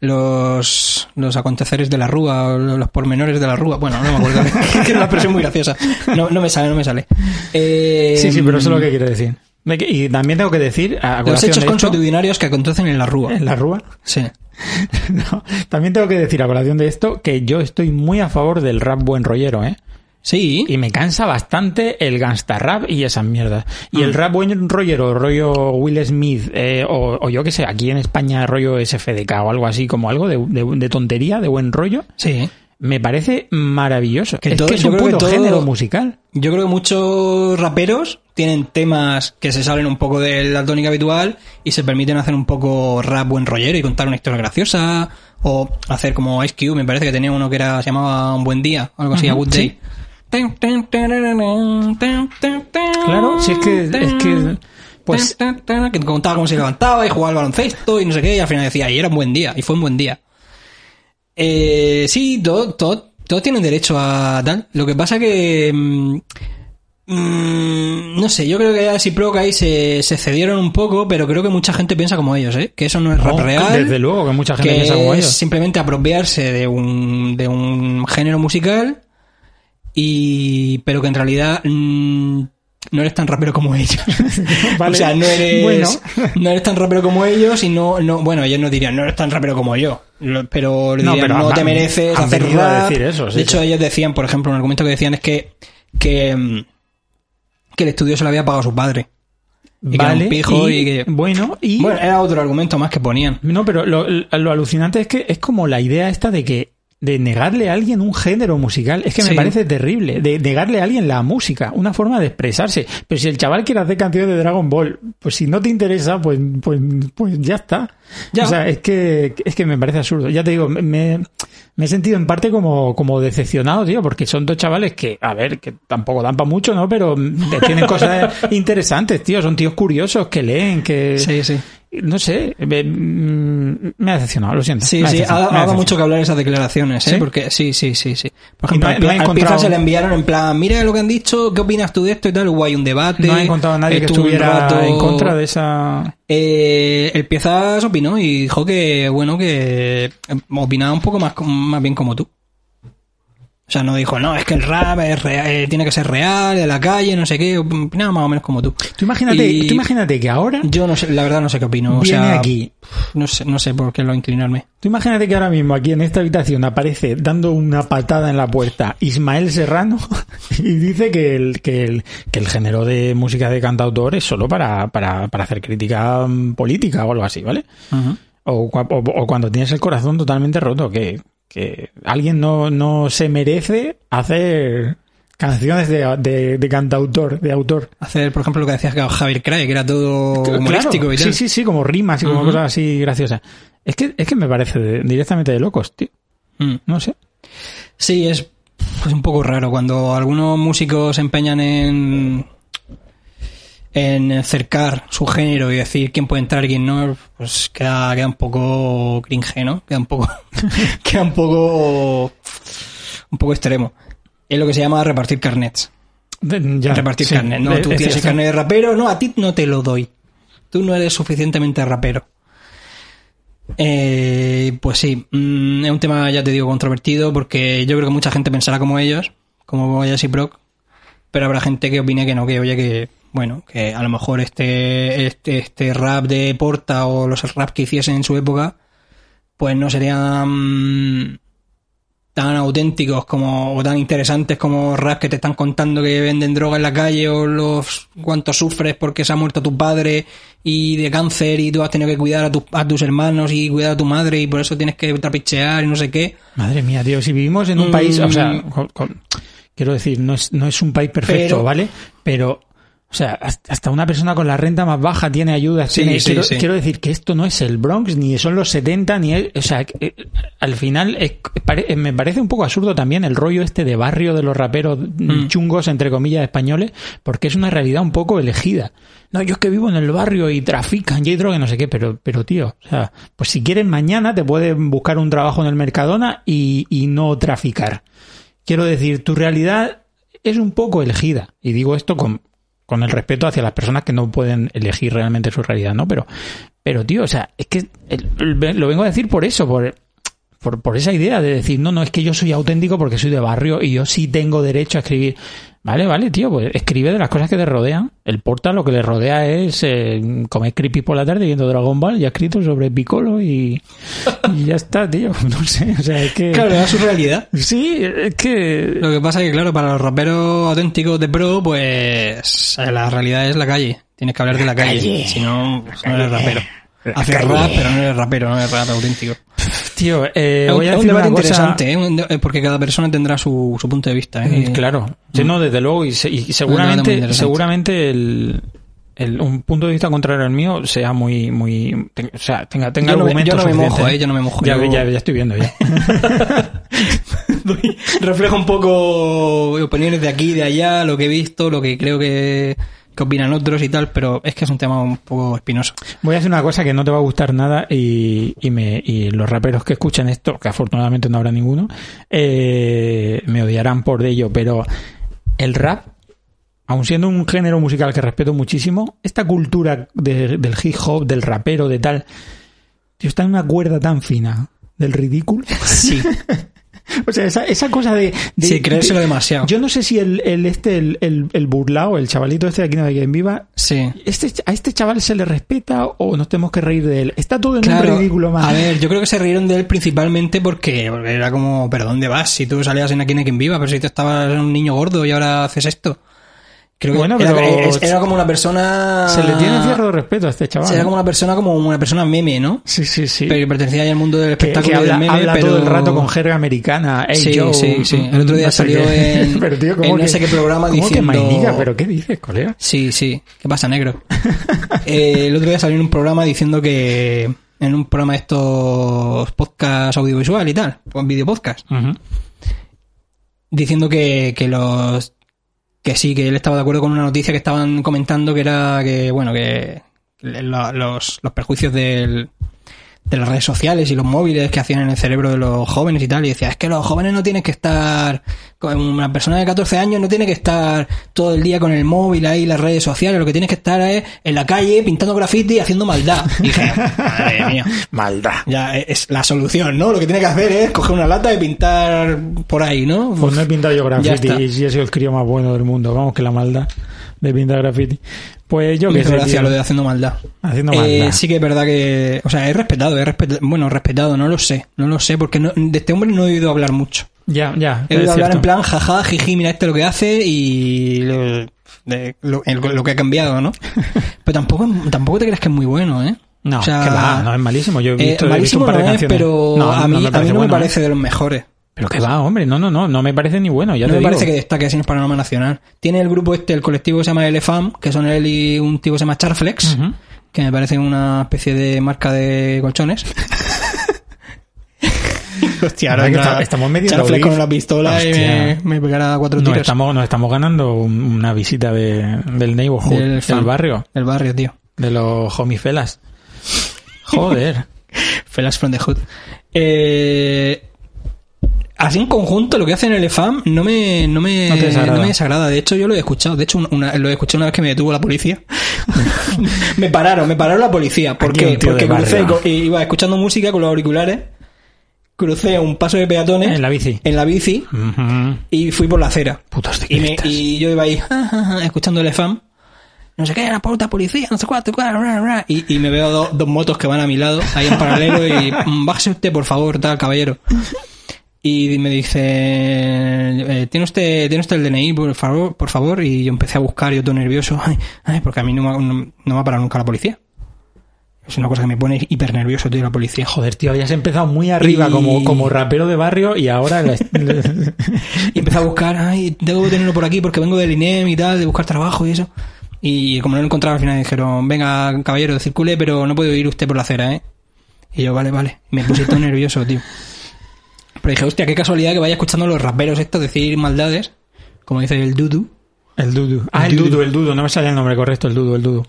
Los, los aconteceres de la rúa, los pormenores de la rúa. Bueno, no me acuerdo, que es una expresión muy graciosa. No, no me sale, no me sale. Eh, Sí, sí, pero eso es lo que quiero decir. De que- Y también tengo que decir, a Los hechos de esto, consuetudinarios que acontecen en la rúa. en la rúa. Sí. No, también tengo que decir a colación de esto que yo estoy muy a favor del rap buen rollero, ¿eh? Sí. Y me cansa bastante el gangsta rap y esas mierdas. Y Mm. el rap buen rollero, rollo Will Smith, eh, o, o yo que sé, aquí en España rollo SFDK o algo así, como algo de, de- de tontería, de buen rollo, Sí. me parece maravilloso. Que es todo- que es un todo- género musical. Yo creo que muchos raperos tienen temas que se salen un poco de la tónica habitual y se permiten hacer un poco rap buen rollero y contar una historia graciosa o hacer como Ice Cube, me parece que tenía uno que era se llamaba Un buen día, o algo así, a Good sí. Claro, si es que, es que, pues, que contaba cómo se levantaba y jugaba al baloncesto y no sé qué, y al final decía, y era un buen día, y fue un buen día. Eh, sí, todo, todo- todos tienen derecho a tal. Lo que pasa que... mm, mm, no sé, yo creo que así Pro que ahí se, se cedieron un poco, pero creo que mucha gente piensa como ellos, ¿eh? Que eso no es rap no, real. desde luego que mucha gente que piensa como es ellos. simplemente apropiarse de un, de un género musical y pero que en realidad mm, no eres tan rapero como ellos. Vale. O sea, no eres, Bueno. no eres tan rapero como ellos y no, no, bueno, ellos no dirían, no eres tan rapero como yo, pero No, dirían, pero no, te mereces han hacer a decir eso, sí, de hecho, sí. ellos decían, por ejemplo, un argumento que decían es que, que, mm, que el estudio se lo había pagado a su padre. Y que era un Vale, pijo y, y que- bueno, y Bueno, era otro argumento más que ponían. no, pero lo, lo alucinante es que es como la idea esta de que de negarle a alguien un género musical, es que me Sí. parece terrible, de negarle a alguien la música, una forma de expresarse. Pero si el chaval quiere hacer canciones de Dragon Ball, pues si no te interesa, pues, pues, pues ya está. Ya. O sea, es que, es que me parece absurdo. Ya te digo, me, me he sentido en parte como, como decepcionado, tío, porque son dos chavales que, a ver, que tampoco dan para mucho, ¿no? Pero mm, tienen cosas interesantes, tío. Son tíos curiosos que leen, que... Sí, sí. No sé, me, mm, me ha decepcionado, lo siento. Sí, sí, ha, dado mucho que hablar esas declaraciones, ¿eh? ¿Sí? Porque sí, sí, sí, sí. Por no ejemplo, no Pi- al encontrado- se le enviaron en plan, mira lo que han dicho, ¿qué opinas tú de esto y tal? Hubo un debate. No ha encontrado a nadie que estuviera rato- en contra de esa... Eh, el Piezas opinó y dijo que, bueno, que eh, opinaba un poco más, más bien como tú. O sea, no dijo, no, es que el rap es real, eh, tiene que ser real, de la calle, no sé qué, opinaba más o menos como tú. Tú imagínate, Y tú imagínate que ahora Yo no sé, la verdad no sé qué opino. O viene sea, aquí. No sé, no sé por qué lo inclinarme. Tú imagínate que ahora mismo aquí en esta habitación aparece dando una patada en la puerta Ismael Serrano y dice que el, que el, que el género de música de cantautor es solo para, para, para hacer crítica mm, política o algo así, ¿vale? o, o- o cuando tienes el corazón totalmente roto, que, que alguien no, no se merece hacer canciones de, de, de cantautor, de autor. Hacer, por ejemplo, lo que decías que Javier Crae, que era todo humorístico Claro, y tal. Sí, sí, sí, como rimas y como cosas así graciosas. Es que, es que me parece de- directamente de locos, tío. Mm. No sé. Sí, es, es un poco raro cuando algunos músicos se empeñan en en cercar su género y decir quién puede entrar y quién no, pues queda, queda un poco cringe, ¿no? Queda un poco queda un poco un poco extremo. Es lo que se llama repartir carnets. De- ya, repartir sí, carnet. No, tú es tienes el carnet de rapero, no, a ti no te lo doy. Tú no eres suficientemente rapero. Eh, pues sí, mm, es un tema, ya te digo, controvertido porque yo creo que mucha gente pensará como ellos, como y Proc, pero habrá gente que opine que no, que oye que, bueno, que a lo mejor este, este, este rap de Porta o los rap que hiciesen en su época, pues no serían tan auténticos como o tan interesantes como rap que te están contando que venden droga en la calle o los cuánto sufres porque se ha muerto tu padre y de cáncer y tú has tenido que cuidar a, tus a tus hermanos y cuidar a tu madre y por eso tienes que trapichear y no sé qué Madre mía, tío, si vivimos en un Mm. país, o sea, con- con- quiero decir, no es, no es un país perfecto, Pero- ¿vale? Pero, o sea, hasta una persona con la renta más baja tiene ayudas. Sí, tiene- sí, quiero, sí. quiero decir que esto no es el Bronx, ni son los 70, ni es, o sea, eh, al final es- pare- me parece un poco absurdo también el rollo este de barrio de los raperos Mm. chungos, entre comillas, españoles, porque es una realidad un poco elegida. No, yo es que vivo en el barrio y trafican y hay droga y no sé qué, pero, pero tío, o sea, pues si quieres mañana te pueden buscar un trabajo en el Mercadona y, y no traficar. Quiero decir, tu realidad es un poco elegida. Y digo esto con, con el respeto hacia las personas que no pueden elegir realmente su realidad, ¿no? Pero, pero tío, o sea, es que lo vengo a decir por eso, por, por, por esa idea de decir, no, no, es que yo soy auténtico porque soy de barrio y yo sí tengo derecho a escribir. Vale, vale, tío, pues escribe de las cosas que te rodean. El porta lo que le rodea es eh, comer creepy por la tarde viendo Dragon Ball, ya escrito sobre Piccolo y, y ya está, tío. No sé, o sea, es que... claro era su realidad Sí, es que... lo que pasa es que claro para los raperos auténticos de pro pues la realidad es la calle tienes que hablar de la calle, calle. si no no eres rapero haces rap pero no eres rapero no eres rap auténtico Tío, eh, voy a un decir debate una cosa... interesante, ¿eh? Un de- eh, porque cada persona tendrá su, su punto de vista. ¿eh? Mm, Claro, Sí, no, desde luego, y, se- y seguramente, interesante. seguramente el, el- un punto de vista contrario al mío sea muy, muy, o sea, tenga, tenga Yo no argumentos yo no me mojo, eh, yo no me mojo, Ya, yo- ya, ya estoy viendo ya. Refleja un poco opiniones de aquí, de allá, lo que he visto, lo que creo que, que opinan otros y tal, pero es que es un tema un poco espinoso. Voy a hacer una cosa que no te va a gustar nada y, y, me, y los raperos que escuchen esto, que afortunadamente no habrá ninguno, eh, me odiarán por ello, pero el rap, aun siendo un género musical que respeto muchísimo, esta cultura de- del hip hop, del rapero, de tal, está en una cuerda tan fina del ridículo. Sí, O sea, esa, esa cosa de... de- sí creérselo de- demasiado. Yo no sé si el, el este, el, el, el burlao, el chavalito este de aquí no hay quien viva, Sí. este, a este chaval se le respeta o nos tenemos que reír de él. Está todo en Claro, un ridículo más. a ver, yo creo que se rieron de él principalmente porque era como, ¿pero dónde vas? Si tú salías en Aquí hay quien viva, pero si tú estabas un niño gordo y ahora haces esto. Creo que Bueno, era, pero era como una persona... se le tiene cierto respeto a este chaval. Era como una persona como una persona meme, ¿no? Sí, sí, sí. Pero que pertenecía al mundo del que, espectáculo que y del habla, meme, habla pero... todo el rato con jerga americana. Hey, Sí, yo, sí, sí. El otro día no salió qué. en- Pero, tío, ¿cómo en no que- sé qué programa ¿cómo que diciendo- mainilla? ¿Pero qué dices, colega? Sí, sí. ¿Qué pasa, negro? Eh, el otro día salió en un programa diciendo que... En un programa de estos podcast audiovisual y tal, con video podcast, diciendo que, que los que sí, que él estaba de acuerdo con una noticia que estaban comentando que era que, bueno, que lo- los, los perjuicios del, de las redes sociales y los móviles que hacían en el cerebro de los jóvenes y tal, y decía, es que los jóvenes no tienen que estar, con una persona de 14 años no tiene que estar todo el día con el móvil ahí, las redes sociales, lo que tienes que estar es en la calle pintando graffiti y haciendo maldad. Y dije, madre mía. Maldad. Ya es la solución, ¿no? Lo que tiene que hacer es coger una lata y pintar por ahí, ¿no? Pues no he pintado yo graffiti y sí he sido el crío más bueno del mundo. Vamos, que la maldad de pintar graffiti. Pues yo Me que sé, gracia tío. lo de haciendo maldad. Haciendo Eh, maldad. sí que es verdad que... O sea, he respetado, he respetado... Bueno, respetado, no lo sé. No lo sé, porque no- de este hombre no he oído hablar mucho. Ya, ya. He es oído hablar cierto. en plan, jaja, jiji, mira este lo que hace y... Lo, de- lo- el- lo que ha cambiado, ¿no? Pero tampoco, tampoco te creas que es muy bueno, ¿eh? No, O sea, que va, no es malísimo. Yo he eh, visto, he visto malísimo un par de no es, canciones. pero No, a mí, a mí no me bueno, ¿eh? parece de los mejores. Pero que va, hombre, no, no, no, no me parece ni bueno, ya no te me digo. parece que destaque así en el panorama nacional. Tiene el grupo este, el colectivo que se llama Elefam, que son él y un tipo que se llama Charflex, que me parece una especie de marca de colchones. Hostia, Ahora está- estamos medio Charflex con la pistola y Hostia. me, me pegará cuatro Nos tiros. estamos, nos estamos ganando un- una visita de, del neighborhood, Del barrio, Del barrio, tío. de los homifelas. Joder. Fellas from the Hood. Eh, así en conjunto, lo que hacen el EFAM no me, no me, No te desagrada. no me desagrada. De hecho, yo lo he escuchado. De hecho, una- lo he escuchado una vez que me detuvo la policía. me pararon, me pararon la policía. ¿Por Aquí qué? Porque crucé, co- iba escuchando música con los auriculares, crucé un paso de peatones En la bici. en la bici y fui por la acera. Putos Y, me- y yo iba ahí escuchando el EFAM. No sé qué, la puta policía, no sé cuánto. Y, y me veo do- dos motos que van a mi lado, ahí en paralelo, y "Mm, bájese usted, por favor, tal, caballero. Y me dice, eh, ¿tiene usted, ¿tiene usted el DNI, por favor? Por favor? Y yo empecé a buscar, yo todo nervioso, ay, ay, porque a mí no, me- no, no me va a parar nunca la policía. Es una cosa que me pone hiper nervioso, tío, la policía. Joder, tío, habías empezado muy arriba Y- como, como rapero de barrio y ahora... la- Y empecé a buscar, ay, debo tenerlo por aquí porque vengo del INEM y tal, de buscar trabajo y eso. Y como no lo encontraba al final dijeron, venga, caballero, circule, pero no puede ir usted por la acera, ¿eh? Y yo, vale, vale. Me puse todo nervioso, tío. Pero dije, hostia, qué casualidad que vaya escuchando a los raperos estos decir maldades, como dice el Dudu. el dudu. Ah, el El dudu. dudu, el dudu. No me sale el nombre correcto, el dudu, el dudu.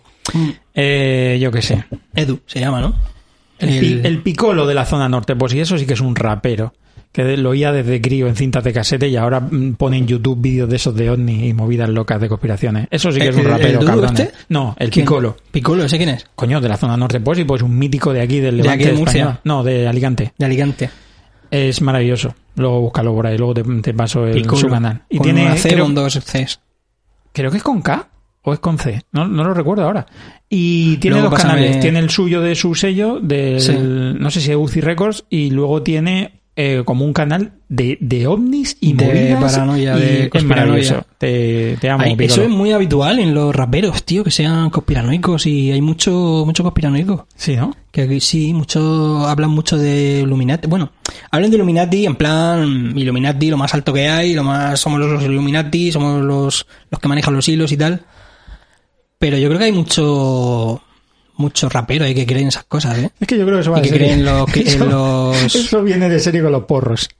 Eh, yo qué sé. Edu, se llama, ¿no? El, el picolo de la zona norte, pues y eso sí que es un rapero. Que lo oía desde crío en cintas de casete y ahora mm, pone en YouTube vídeos de esos de ovni y movidas locas de conspiraciones. Eso sí que es un ¿El- el rapero, Dudu cabrones. este? No, el ¿Quién? picolo. Picolo, ¿ese quién es? Coño, de la zona norte, pues y pues un mítico de aquí, del ¿De Levante aquí de Murcia? español. No, de Alicante. De Alicante. Es maravilloso. Luego búscalo por ahí, luego te, te paso el, su canal. Y con tiene, una C creo, con dos Cs. creo que es con K o es con C, no, no lo recuerdo ahora. Y tiene Luego dos pásame- canales, tiene el suyo de su sello, del, Sí. no sé si es UCI Records, y luego tiene eh, como un canal de, de ovnis y De movidas paranoia, y de es maravilloso. Te, te amo, eso es muy habitual en los raperos, tío, que sean conspiranoicos y hay mucho, mucho conspiranoico. Sí, ¿no? Que aquí sí, mucho, hablan mucho de Illuminati. Bueno, hablan de Illuminati en plan Illuminati, lo más alto que hay, lo más, somos los Illuminati, somos los, los que manejan los hilos y tal. Pero yo creo que hay mucho, mucho rapero ahí que creen esas cosas, ¿eh? Es que yo creo que eso va Y de que serie. creen los- que- eso, los- eso viene de serie con los porros.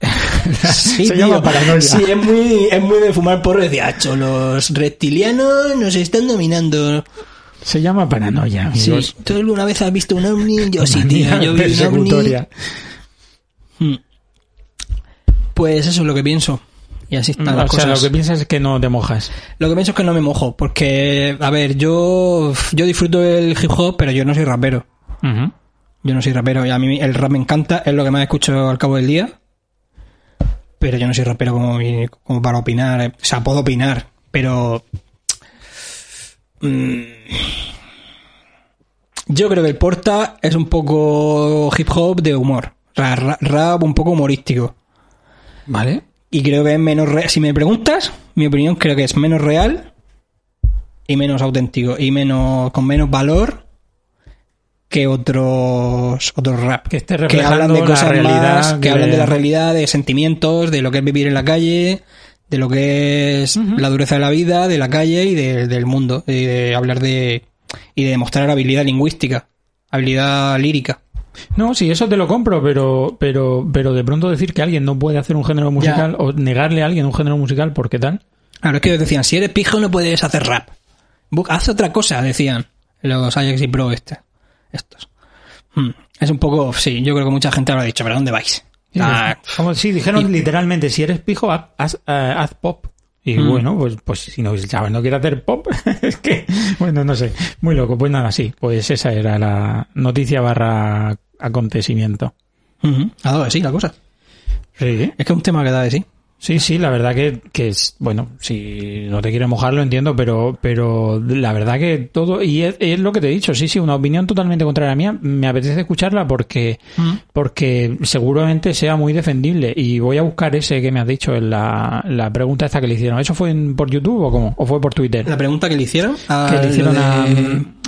Sí, Se tío. llama paranoia. Sí, es muy, es muy de fumar porro y decir, "Acho, los reptilianos nos están dominando. Se llama paranoia, Sí, amigos. ¿tú alguna vez has visto un ovni? Yo sí, tío, yo vi un ovni. Hmm. Pues eso es lo que pienso. Y así están O las sea, cosas. lo que piensas es que no te mojas. Lo que pienso es que no me mojo, porque, a ver, yo, yo disfruto del hip hop, pero yo no soy rapero. Yo no soy rapero y a mí el rap me encanta, es lo que más escucho al cabo del día. Pero yo no soy rapero como, como para opinar. eh. O sea, puedo opinar, pero... mm, yo creo que el Porta es un poco hip hop de humor. Ra- ra- Rap un poco humorístico. Vale. Y creo que es menos real. Si me preguntas, mi opinión creo que es menos real y menos auténtico y menos con menos valor que otros otros rap Que esté que hablan de la cosas realidad más, que que- hablan de la realidad, de sentimientos, de lo que es vivir en la calle, de lo que es la dureza de la vida, de la calle y de- del mundo, y de hablar de y de demostrar habilidad lingüística, habilidad lírica. No, sí, eso te lo compro, pero, pero, pero de pronto decir que alguien no puede hacer un género musical o negarle a alguien un género musical, ¿por qué tal? Claro, es que decían, si eres pijo no puedes hacer rap. Haz otra cosa, decían los Ajax y Pro este, estos. Hmm. Es un poco, sí, yo creo que mucha gente habrá dicho, pero ¿dónde vais? Ah, Como si dijeron literalmente, si eres pijo, haz, haz, eh, haz pop. Y Mm. bueno, pues, pues si no, el chaval no quiere hacer pop, es que, bueno, no sé, muy loco. Pues nada, sí, pues esa era la noticia barra acontecimiento. ha dado de sí la cosa. Sí, Es que es un tema que da de sí. Sí, sí, la verdad que, que es, bueno, si no te quieres mojar lo entiendo, pero, pero la verdad que todo, y es, es lo que te he dicho, sí, sí, una opinión totalmente contraria a mía, me apetece escucharla porque, porque seguramente sea muy defendible y voy a buscar ese que me has dicho en la, la pregunta esta que le hicieron. ¿Eso fue en- por YouTube o cómo? ¿O fue por Twitter? La pregunta que le hicieron a, que le hicieron a,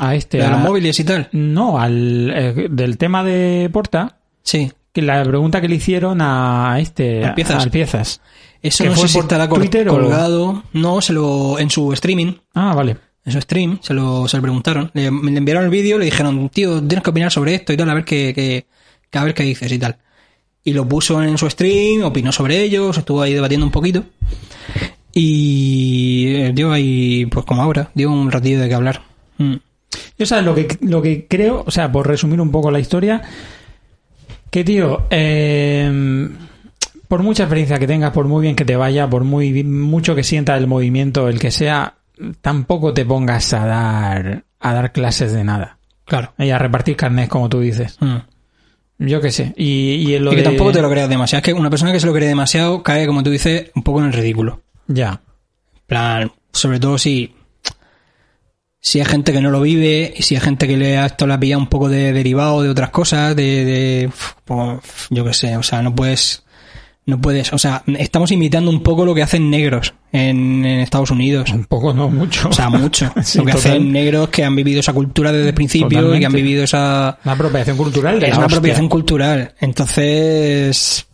a este, a- los móviles y tal. no, al, eh, del tema de Porta, Sí. Que la pregunta que le hicieron a este, Al Piezas. al Piezas. Eso ¿Que no fue sé si por estará col- Twitter o- colgado. No, se lo, en su streaming, Ah, vale. en su stream, se lo, se lo preguntaron. Le, le enviaron el vídeo, le dijeron, tío, tienes que opinar sobre esto y tal, a ver qué, qué- a ver qué dices y tal. Y lo puso en su stream, opinó sobre ello, se estuvo ahí debatiendo un poquito. Y eh, dio ahí, pues como ahora, dio un ratillo de qué hablar. Mm. Yo sabes lo que, lo que creo, o sea, por resumir un poco la historia, que tío, eh, por mucha experiencia que tengas, por muy bien que te vaya, por muy mucho que sienta el movimiento, el que sea, tampoco te pongas a dar a dar clases de nada. Claro. Y a repartir carnet, como tú dices. Mm. Yo qué sé. Y, y en lo y que de- tampoco te lo creas demasiado. Es que una persona que se lo cree demasiado cae, como tú dices, un poco en el ridículo. Ya. En plan, sobre todo si si hay gente que no lo vive y si hay gente que le ha esto le ha pillado un poco de derivado de otras cosas de, de pues, yo qué sé o sea no puedes no puedes o sea estamos imitando un poco lo que hacen negros en, en Estados Unidos Un poco, no mucho. o sea mucho Sí, lo que total. hacen negros que han vivido esa cultura desde el principio y que han vivido esa Una apropiación cultural de es la una hostia. apropiación cultural. Entonces,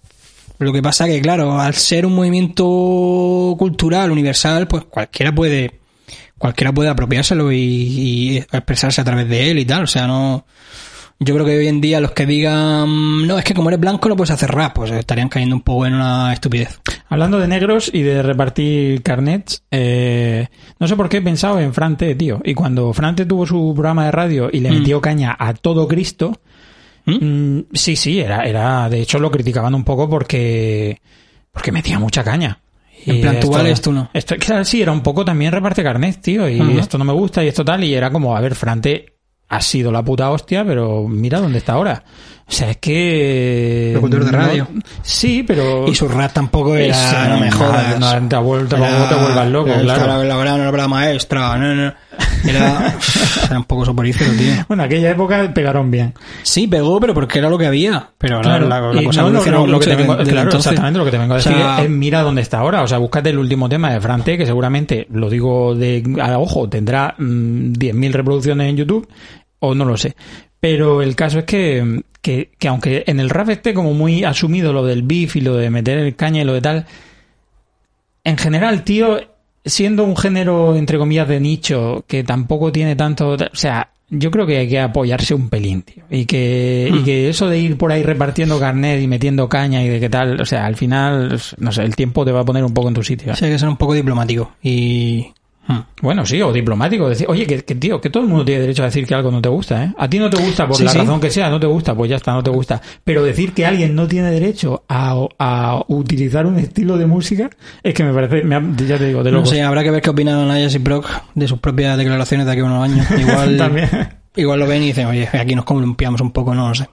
lo que pasa que, claro, al ser un movimiento cultural universal, pues cualquiera puede, cualquiera puede apropiárselo y, y expresarse a través de él y tal. O sea, no. Yo creo que hoy en día los que digan, no, es que como eres blanco no puedes hacer rap, pues estarían cayendo un poco en una estupidez. Hablando de negros y de repartir carnets, eh, no sé por qué he pensado en Frante, tío. Y cuando Frante tuvo su programa de radio y le Mm. metió caña a todo Cristo, ¿Mm? mm, sí, sí, era, era, de hecho lo criticaban un poco porque, porque metía mucha caña. En plan, tú esto- vales, tú no. Esto, claro, sí, era un poco también reparte carnet, tío. Y esto no me gusta y esto tal. Y era como, a ver, Frante ha sido la puta hostia, pero mira dónde está ahora. O sea, es que... Locutor de no- radio. sí, pero... Y su rap tampoco era, Esa, no me jodas. no, te vuel- tampoco Era- te vuelvas loco, era claro. La, obra maestra, no, no. Era, era un poco soporífero, tío. Bueno, aquella época pegaron bien. Sí, pegó, pero porque era lo que había. Pero ahora Claro, la, cosa no, lo, evolucionó lo- lo que te vengo, desde- desde claro, entonces. exactamente lo que te vengo a O decir sea, es mira dónde está ahora. O sea, búscate el último tema de Frante, que seguramente, lo digo de a ojo, tendrá mm, 10.000 reproducciones en YouTube, o no lo sé. Pero el caso es que, que, que aunque en el rap esté como muy asumido lo del beef y lo de meter el caña y lo de tal, en general, tío, siendo un género, entre comillas, de nicho, que tampoco tiene tanto... O sea, yo creo que hay que apoyarse un pelín, tío. Y que, y que eso de ir por ahí repartiendo carnet y metiendo caña y de qué tal, o sea, al final, no sé, el tiempo te va a poner un poco en tu sitio. ¿eh? Sí, hay que ser un poco diplomático. Y. Hmm. Bueno, sí, o diplomático. Decir, oye, que, que, tío, que todo el mundo tiene derecho a decir que algo no te gusta, ¿eh? A ti no te gusta por Sí, la sí. razón que sea, no te gusta, pues ya está, no te gusta. Pero decir que alguien no tiene derecho a, a utilizar un estilo de música es que me parece, me ha- ya te digo, de No loco. sé, habrá que ver qué opinan Ayas y Brock de sus propias declaraciones de aquí a unos años. Igual, También. igual lo ven y dicen, oye, aquí nos columpiamos un poco, no lo sé.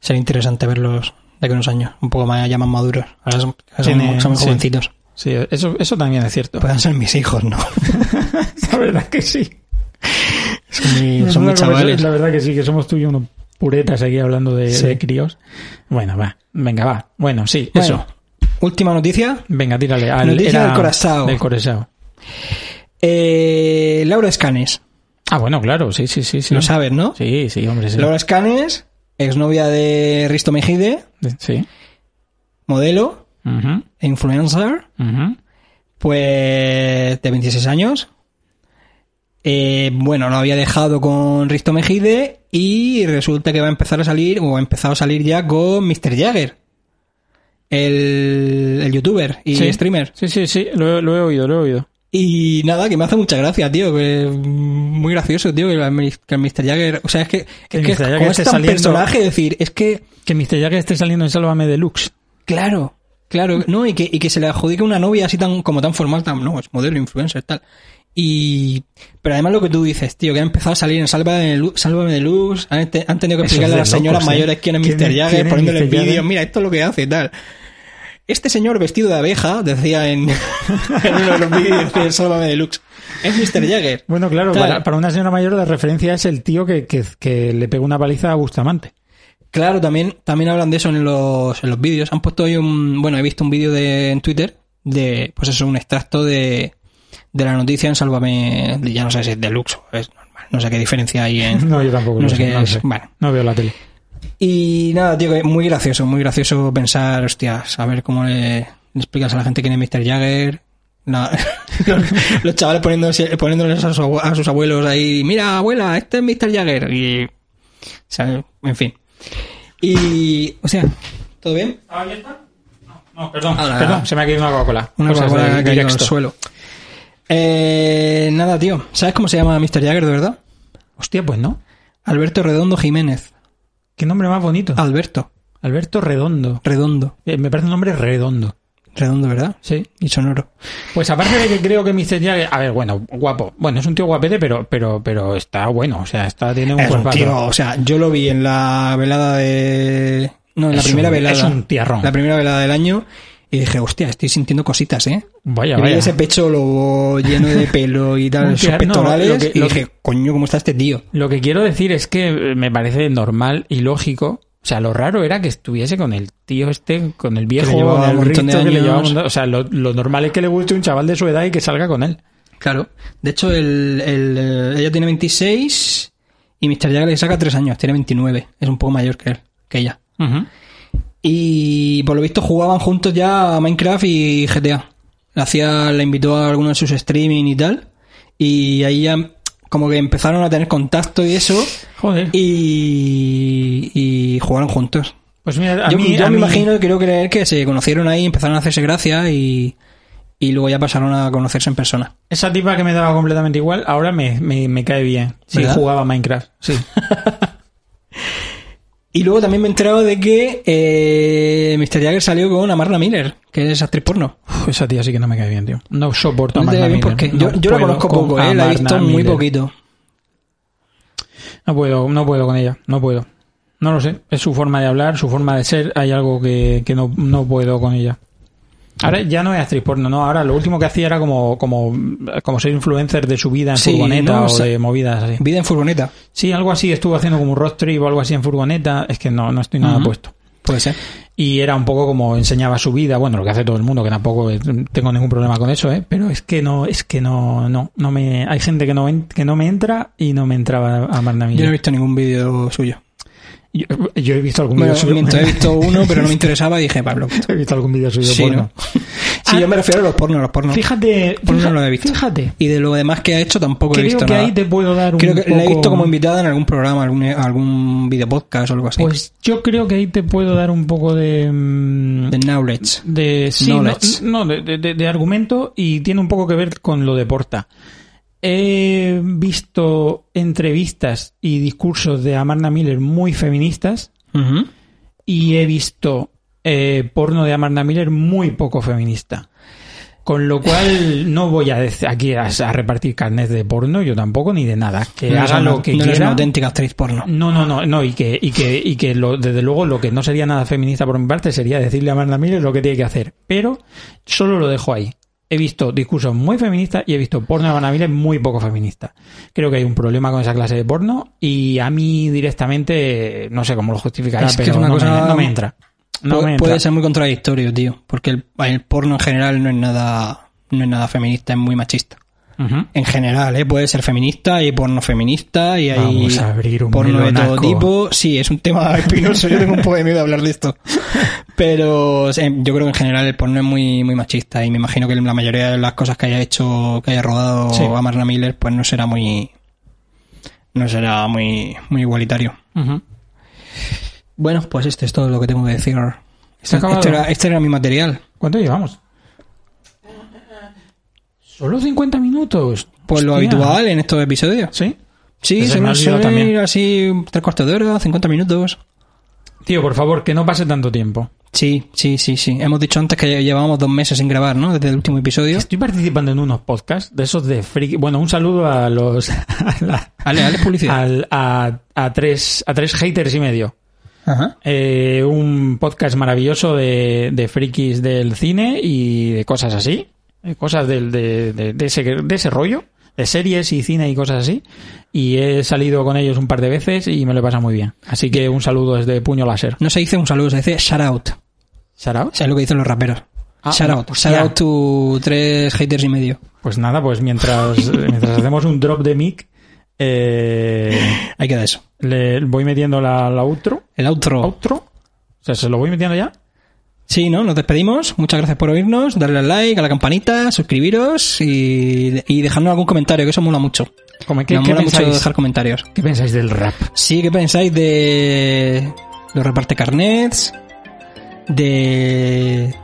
Sería interesante verlos de aquí a unos años, un poco más ya más maduros. Ahora son, son, son jovencitos. Sí, eso, eso también es cierto. Puedan ser mis hijos, ¿no? La verdad que sí. Son una conversación- chavales. La verdad que sí, que somos tú y unos puretas aquí hablando de, Sí. de críos. Bueno, va. Venga, va. Bueno, sí, Bueno, eso. Última noticia. Venga, tírale. Al, Noticia del Corazao. Del Corazao. Eh, Laura Escanes. Ah, bueno, claro, sí, sí, sí. sí. Lo sabes, ¿no? Sí, sí, hombre, sí. Laura Escanes, exnovia de Risto Mejide, Sí. modelo E influencer, pues de 26 años. Eh, bueno, lo había dejado con Risto Mejide y resulta que va a empezar a salir, o ha empezado a salir ya con Mr. Jagger, el, el youtuber y Sí. streamer. Sí, sí, sí, lo, he- lo he oído, lo he oído. Y nada, que me hace mucha gracia, tío. Que, mm, muy gracioso, tío, que el, que el Mr. Jagger. O sea, es que, Que es que como es tan saliendo- personaje, es decir, es que, Que Mr. Jagger esté saliendo en Sálvame Deluxe. claro, claro, no, y que, y que se le adjudique una novia así tan, como tan formal, tan, no, es modelo, influencer, tal. Y, pero además lo que tú dices, tío, que ha empezado a salir en Sálvame de Luz, Sálvame de Luz han, te- han tenido que explicarle a las señoras locos, ¿eh? mayores quién es ¿Quién Mr. Jagger, poniéndole vídeos, mira, esto es lo que hace, tal. Este señor vestido de abeja, decía en, en uno de los vídeos de Sálvame Deluxe, es Mr. Jagger. Bueno, claro, Claro. Para, para una señora mayor de referencia es el tío que, que, que le pegó una paliza a Bustamante. Claro, también, también hablan de eso en los, en los vídeos. Han puesto hoy un, bueno, he visto un vídeo de, en Twitter de, pues eso, un extracto de, de la noticia en Sálvame, ya no sé si es deluxe o es normal, no sé qué diferencia hay en, No, yo tampoco. no sé qué no es. sé. Bueno. No veo la tele. Y nada, tío, que muy gracioso, muy gracioso pensar, hostias, a ver cómo le, le explicas a la gente quién es Mr. Jagger. Nada. los, los chavales poniéndose, poniéndoles a, su a sus abuelos ahí, mira, abuela, este es Mr. Jagger. Y, o sea, en fin. Y, o sea, ¿todo bien? ¿Ah, ya está? No, perdón, Ahora- perdón, se me ha caído una Coca-Cola. Una Coca-Cola que al suelo. Eh, nada, tío. ¿Sabes cómo se llama Mr. Jagger de verdad? Hostia, pues no. Alberto Redondo Jiménez. Qué nombre más bonito. Alberto. Alberto Redondo. Redondo. Eh, me parece un nombre redondo. Redondo, ¿verdad? Sí. Y sonoro. Pues aparte de que creo que Mr. Jagger... A ver, bueno, guapo. Bueno, es un tío guapete, pero, pero, pero está bueno. O sea, está, tiene un Es un cuerpazo. tío, o sea, yo lo vi en la velada de... No, en la primera un- velada. es un tierrón. La primera velada del año. Y dije, hostia, estoy sintiendo cositas, ¿eh? Vaya, Y vaya. ese pecho lobo lleno de pelo y tal, no, pectorales. que- y dije, coño, ¿cómo está este tío? Lo que quiero decir es que me parece normal y lógico. O sea, lo raro era que estuviese con el tío este, con el viejo, Que le llevaba con el un montón de Risto, que le años. llevaba un montón- O sea, lo, lo normal es que le guste un chaval de su edad y que salga con él. Claro. De hecho, el, el, eh, ella tiene 26 y Mr. Jagger le saca 3 años, tiene 29. Es un poco mayor que él, que ella. Y por lo visto jugaban juntos ya a Minecraft y GTA. Le hacía, le invitó a alguno de sus streaming y tal. Y ahí ya como que empezaron a tener contacto y eso. Joder. Y, y jugaron juntos. Pues mira, a yo mí, yo a me mí- imagino y creo creer que se conocieron ahí, empezaron a hacerse gracia y, y luego ya pasaron a conocerse en persona. esa tipa que me daba completamente igual, ahora me, me, me cae bien. ¿Verdad? jugaba Minecraft. Sí. Y luego también me he enterado de que eh, Mr. Jagger salió con Amarna Miller, que es actriz porno. Uf, esa tía sí que no me cae bien, tío. No soporto a No te Marna ve bien Miller. porque No yo, yo la conozco con poco, eh, la he Amarna visto muy poquito. No puedo, no puedo con ella, no puedo. No lo sé, es su forma de hablar, su forma de ser, hay algo que, que no, no puedo con ella. Ahora ya no es actriz porno, no. Ahora lo último que hacía era como, como, como ser influencer de su vida en Sí, furgoneta no, o sea, de movidas así. Vida en furgoneta. Sí, algo así. Estuvo haciendo como un road trip o algo así en furgoneta. Es que no, no estoy nada puesto. Puede ser. Y era un poco como enseñaba su vida, bueno, lo que hace todo el mundo, que tampoco eh, tengo ningún problema con eso, ¿eh? Pero es que no, es que no, no, no me, hay gente que no, que no me entra y no me entraba a Marna Yo no he visto ningún vídeo suyo. Yo, yo he visto algún Bueno, vídeo suyo. miento, he visto uno, pero no me interesaba y dije, Pablo. he visto algún vídeo suyo Sí, porno. ¿no? Sí, yo me refiero a los pornos, los pornos. Fíjate, Porno fíjate, no lo he visto. fíjate. Y de lo demás que ha hecho tampoco he Creo visto que nada. ahí te puedo dar un Creo que la he poco- visto como invitada en algún programa, algún, algún video podcast o algo así. Pues yo creo que ahí te puedo dar un poco de... mm, The knowledge. de sí, Knowledge. no, de, de- de- de argumento y tiene un poco que ver con lo de Porta. He visto entrevistas y discursos de Amarna Miller muy feministas y he visto eh, porno de Amarna Miller muy poco feminista. Con lo cual no voy a aquí a, a repartir carnet de porno, yo tampoco, ni de nada. Que no haga una- lo que no quiera. una auténtica actriz porno. No, no, no, no, y que, y que, y que lo, desde luego lo que no sería nada feminista por mi parte sería decirle a Amanda Miller lo que tiene que hacer. Pero solo lo dejo ahí. He visto discursos muy feministas y he visto porno de Amanda Miller muy poco feminista. Creo que hay un problema con esa clase de porno y a mí directamente no sé cómo lo justificará, Es pero es una no, cosa- me, no me entra. No puede ser muy contradictorio, tío. Porque el, el porno en general no es nada, no es nada feminista, es muy machista. En general, ¿eh? puede ser feminista y porno feminista y hay Vamos a abrir un porno de todo tipo. Sí, es un tema espinoso. Yo tengo un poco de miedo de hablar de esto. Pero o sea, yo creo que en general el porno es muy, muy machista y me imagino que la mayoría de las cosas que haya hecho, que haya rodado Sí. a Marna Miller, pues no será muy, no será muy, muy igualitario. Bueno, pues este es todo lo que tengo que decir. Este era, este era mi material. ¿Cuánto llevamos? Solo 50 minutos. Pues lo Hostia. habitual en estos episodios. ¿Sí? Sí, se me ha nos olvidado suele también. ir así tres cuartos de hora, 50 minutos. Tío, por favor, que no pase tanto tiempo. Sí, sí, sí, sí. Hemos dicho antes que llevábamos dos meses sin grabar, ¿no? Desde el último episodio. Estoy participando en unos podcasts de esos de friki. Bueno, un saludo a los. a, la- Ale, ale, publicidad. al- a, a tres, a tres haters y medio. Ajá. Eh, un podcast maravilloso de, de frikis del cine y de cosas así. eh, Cosas del, de, de, de ese, de ese rollo. De series y cine y cosas así. Y he salido con ellos un par de veces y me lo he pasado muy bien. Así que un saludo desde Puño Láser. No se dice un saludo, se dice shout out. ¿Shout out? O sea, es lo que dicen los raperos. Ah, shout out. Shout out to tres haters y medio. Pues nada, pues mientras, mientras hacemos un drop de mic, eh, Hay que dar eso. le voy metiendo la, la outro. El outro. ¿Outro? O sea, ¿se lo voy metiendo ya? Sí, ¿no? Nos despedimos. Muchas gracias por oírnos. Darle al like, a la campanita, suscribiros y, y dejarnos algún comentario, que eso mola mucho. Como, ¿qué, Nos qué mola mucho pensáis, dejar comentarios. ¿Qué pensáis del rap? Sí, ¿qué pensáis de los reparte carnets? De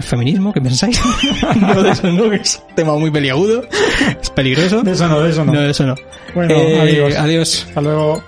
feminismo, ¿qué pensáis? no, de eso no, que es un tema muy peliagudo, es peligroso. De eso no, de eso no. No, de eso no. Bueno, Eh, amigos. Adiós. Hasta luego.